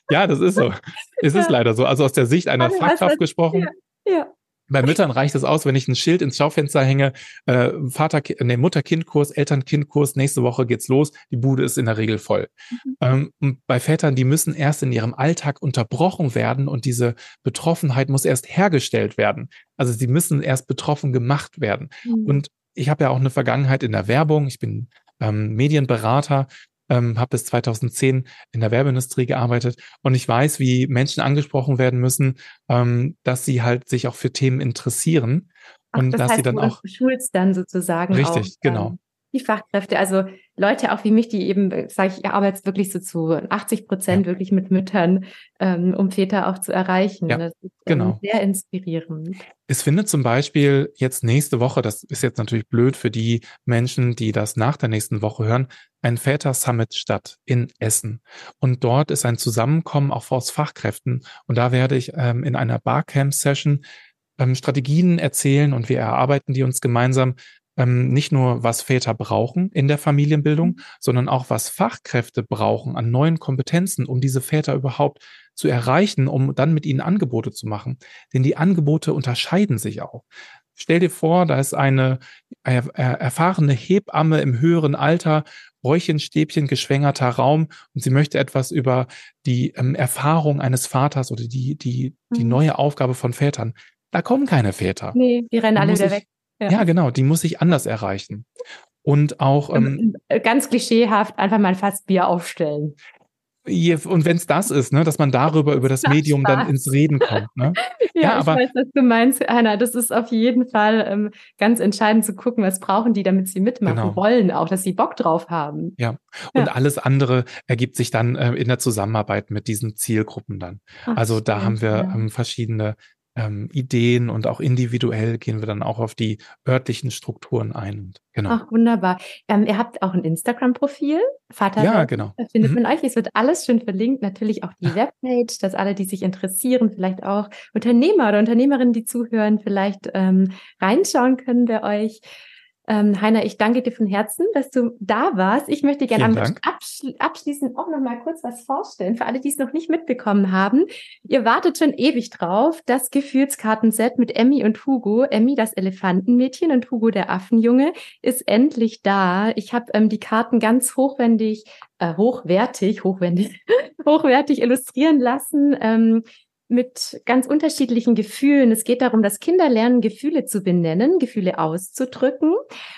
ja, das ist so. Es ist leider so. Also aus der Sicht einer Fachkraft gesprochen. Ja, ja. Bei Müttern reicht es aus, wenn ich ein Schild ins Schaufenster hänge, äh, Vater, nee, Mutter-Kind-Kurs, Eltern-Kind-Kurs, nächste Woche geht's los, die Bude ist in der Regel voll. Mhm. Ähm, und bei Vätern, die müssen erst in ihrem Alltag unterbrochen werden und diese Betroffenheit muss erst hergestellt werden. Also sie müssen erst betroffen gemacht werden. Mhm. Und ich habe ja auch eine Vergangenheit in der Werbung. Ich bin ähm, Medienberater ähm, habe bis 2010 in der Werbeindustrie gearbeitet und ich weiß, wie Menschen angesprochen werden müssen, ähm, dass sie halt sich auch für Themen interessieren Ach, und das dass heißt, sie dann auch schulst dann sozusagen richtig, auch, genau. Die Fachkräfte, also Leute auch wie mich, die eben, sage ich, ich arbeite wirklich so zu 80 Prozent ja. wirklich mit Müttern, ähm, um Väter auch zu erreichen. Ja, das ist ähm, genau. sehr inspirierend. Es findet zum Beispiel jetzt nächste Woche, das ist jetzt natürlich blöd für die Menschen, die das nach der nächsten Woche hören, ein Väter-Summit statt in Essen. Und dort ist ein Zusammenkommen auch aus Fachkräften. Und da werde ich ähm, in einer Barcamp-Session ähm, Strategien erzählen und wir erarbeiten die uns gemeinsam, ähm, nicht nur, was Väter brauchen in der Familienbildung, mhm. sondern auch, was Fachkräfte brauchen an neuen Kompetenzen, um diese Väter überhaupt zu erreichen, um dann mit ihnen Angebote zu machen. Denn die Angebote unterscheiden sich auch. Stell dir vor, da ist eine er, er, erfahrene Hebamme im höheren Alter, Räuchenstäbchen geschwängerter Raum und sie möchte etwas über die ähm, Erfahrung eines Vaters oder die, die, die mhm. neue Aufgabe von Vätern. Da kommen keine Väter. Nee, die rennen alle wieder ich, weg. Ja. ja. genau, die muss ich anders erreichen. Und auch ähm, äh, ganz klischeehaft einfach mal fast Bier aufstellen. Und wenn es das ist, ne, dass man darüber über das, Medium dann ins Reden kommt. Ne? ja, ja, aber, ich weiß, was du meinst, Anna. Das ist auf jeden Fall ähm, ganz entscheidend zu gucken, was brauchen die, damit sie mitmachen genau. wollen, auch dass sie Bock drauf haben. Ja, und ja. alles andere ergibt sich dann äh, in der Zusammenarbeit mit diesen Zielgruppen dann. Ach, also da haben wir ja. ähm, verschiedene ähm, Ideen und auch individuell gehen wir dann auch auf die örtlichen Strukturen ein. Genau. Ach, wunderbar. Ähm, ihr habt auch ein Instagram-Profil, Vater. Ja, genau. Findet mhm. man euch. Es wird alles schön verlinkt. Natürlich auch die Webpage, dass alle, die sich interessieren, vielleicht auch Unternehmer oder Unternehmerinnen, die zuhören, vielleicht ähm, reinschauen können bei euch. Ähm, Heiner, ich danke dir von Herzen, dass du da warst. Ich möchte gerne abschli abschließend auch noch mal kurz was vorstellen für alle, die es noch nicht mitbekommen haben. Ihr wartet schon ewig drauf. Das Gefühlskartenset mit Emmy und Hugo. Emmy, das Elefantenmädchen und Hugo, der Affenjunge, ist endlich da. Ich habe ähm, die Karten ganz hochwendig äh, hochwertig, hochwendig, hochwertig illustrieren lassen. Ähm, mit ganz unterschiedlichen Gefühlen. Es geht darum, dass Kinder lernen, Gefühle zu benennen, Gefühle auszudrücken.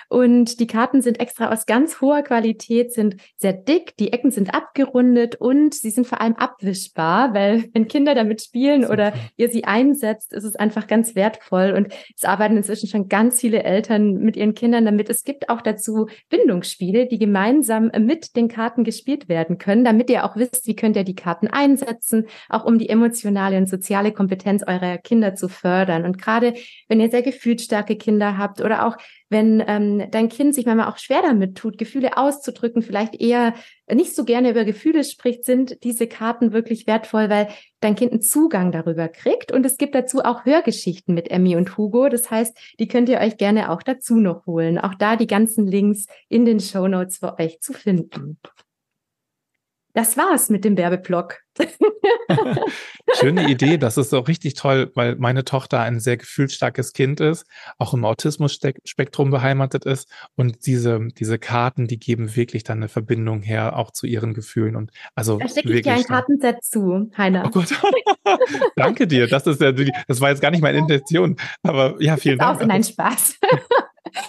Und die Karten sind extra aus ganz hoher Qualität, sind sehr dick, die Ecken sind abgerundet und sie sind vor allem abwischbar, weil wenn Kinder damit spielen oder ihr sie einsetzt, ist es einfach ganz wertvoll. Und es arbeiten inzwischen schon ganz viele Eltern mit ihren Kindern damit. Es gibt auch dazu Bindungsspiele, die gemeinsam mit den Karten gespielt werden können, damit ihr auch wisst, wie könnt ihr die Karten einsetzen, auch um die emotionale und soziale Kompetenz eurer Kinder zu fördern. Und gerade wenn ihr sehr gefühlsstarke Kinder habt oder auch wenn ähm, dein Kind sich manchmal auch schwer damit tut, Gefühle auszudrücken, vielleicht eher nicht so gerne über Gefühle spricht, sind diese Karten wirklich wertvoll, weil dein Kind einen Zugang darüber kriegt. Und es gibt dazu auch Hörgeschichten mit Emmy und Hugo. Das heißt, die könnt ihr euch gerne auch dazu noch holen. Auch da die ganzen Links in den Show Notes für euch zu finden das war's mit dem Werbeblock. Schöne Idee, das ist auch richtig toll, weil meine Tochter ein sehr gefühlsstarkes Kind ist, auch im Autismus-Spektrum beheimatet ist und diese, diese Karten, die geben wirklich dann eine Verbindung her, auch zu ihren Gefühlen und also Da stecke ich dir ein Kartenset zu, Heiner. Oh Gott. Danke dir, das ist ja, das war jetzt gar nicht meine Intention, aber ja, vielen Dank. Auch, nein, Spaß.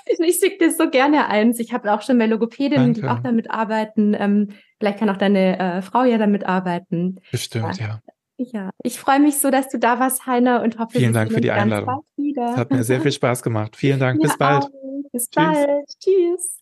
ich schicke dir so gerne eins. Ich habe auch schon mehr Logopädinnen, die auch damit arbeiten. Ähm, Vielleicht kann auch deine äh, Frau ja damit arbeiten. Bestimmt, ja. ja. ja. ich freue mich so, dass du da warst, Heiner, und hoffe, Vielen Dank für die Einladung. Es hat mir sehr viel Spaß gemacht. Vielen Dank. Bis ja, bald. Bis Tschüss. bald. Tschüss.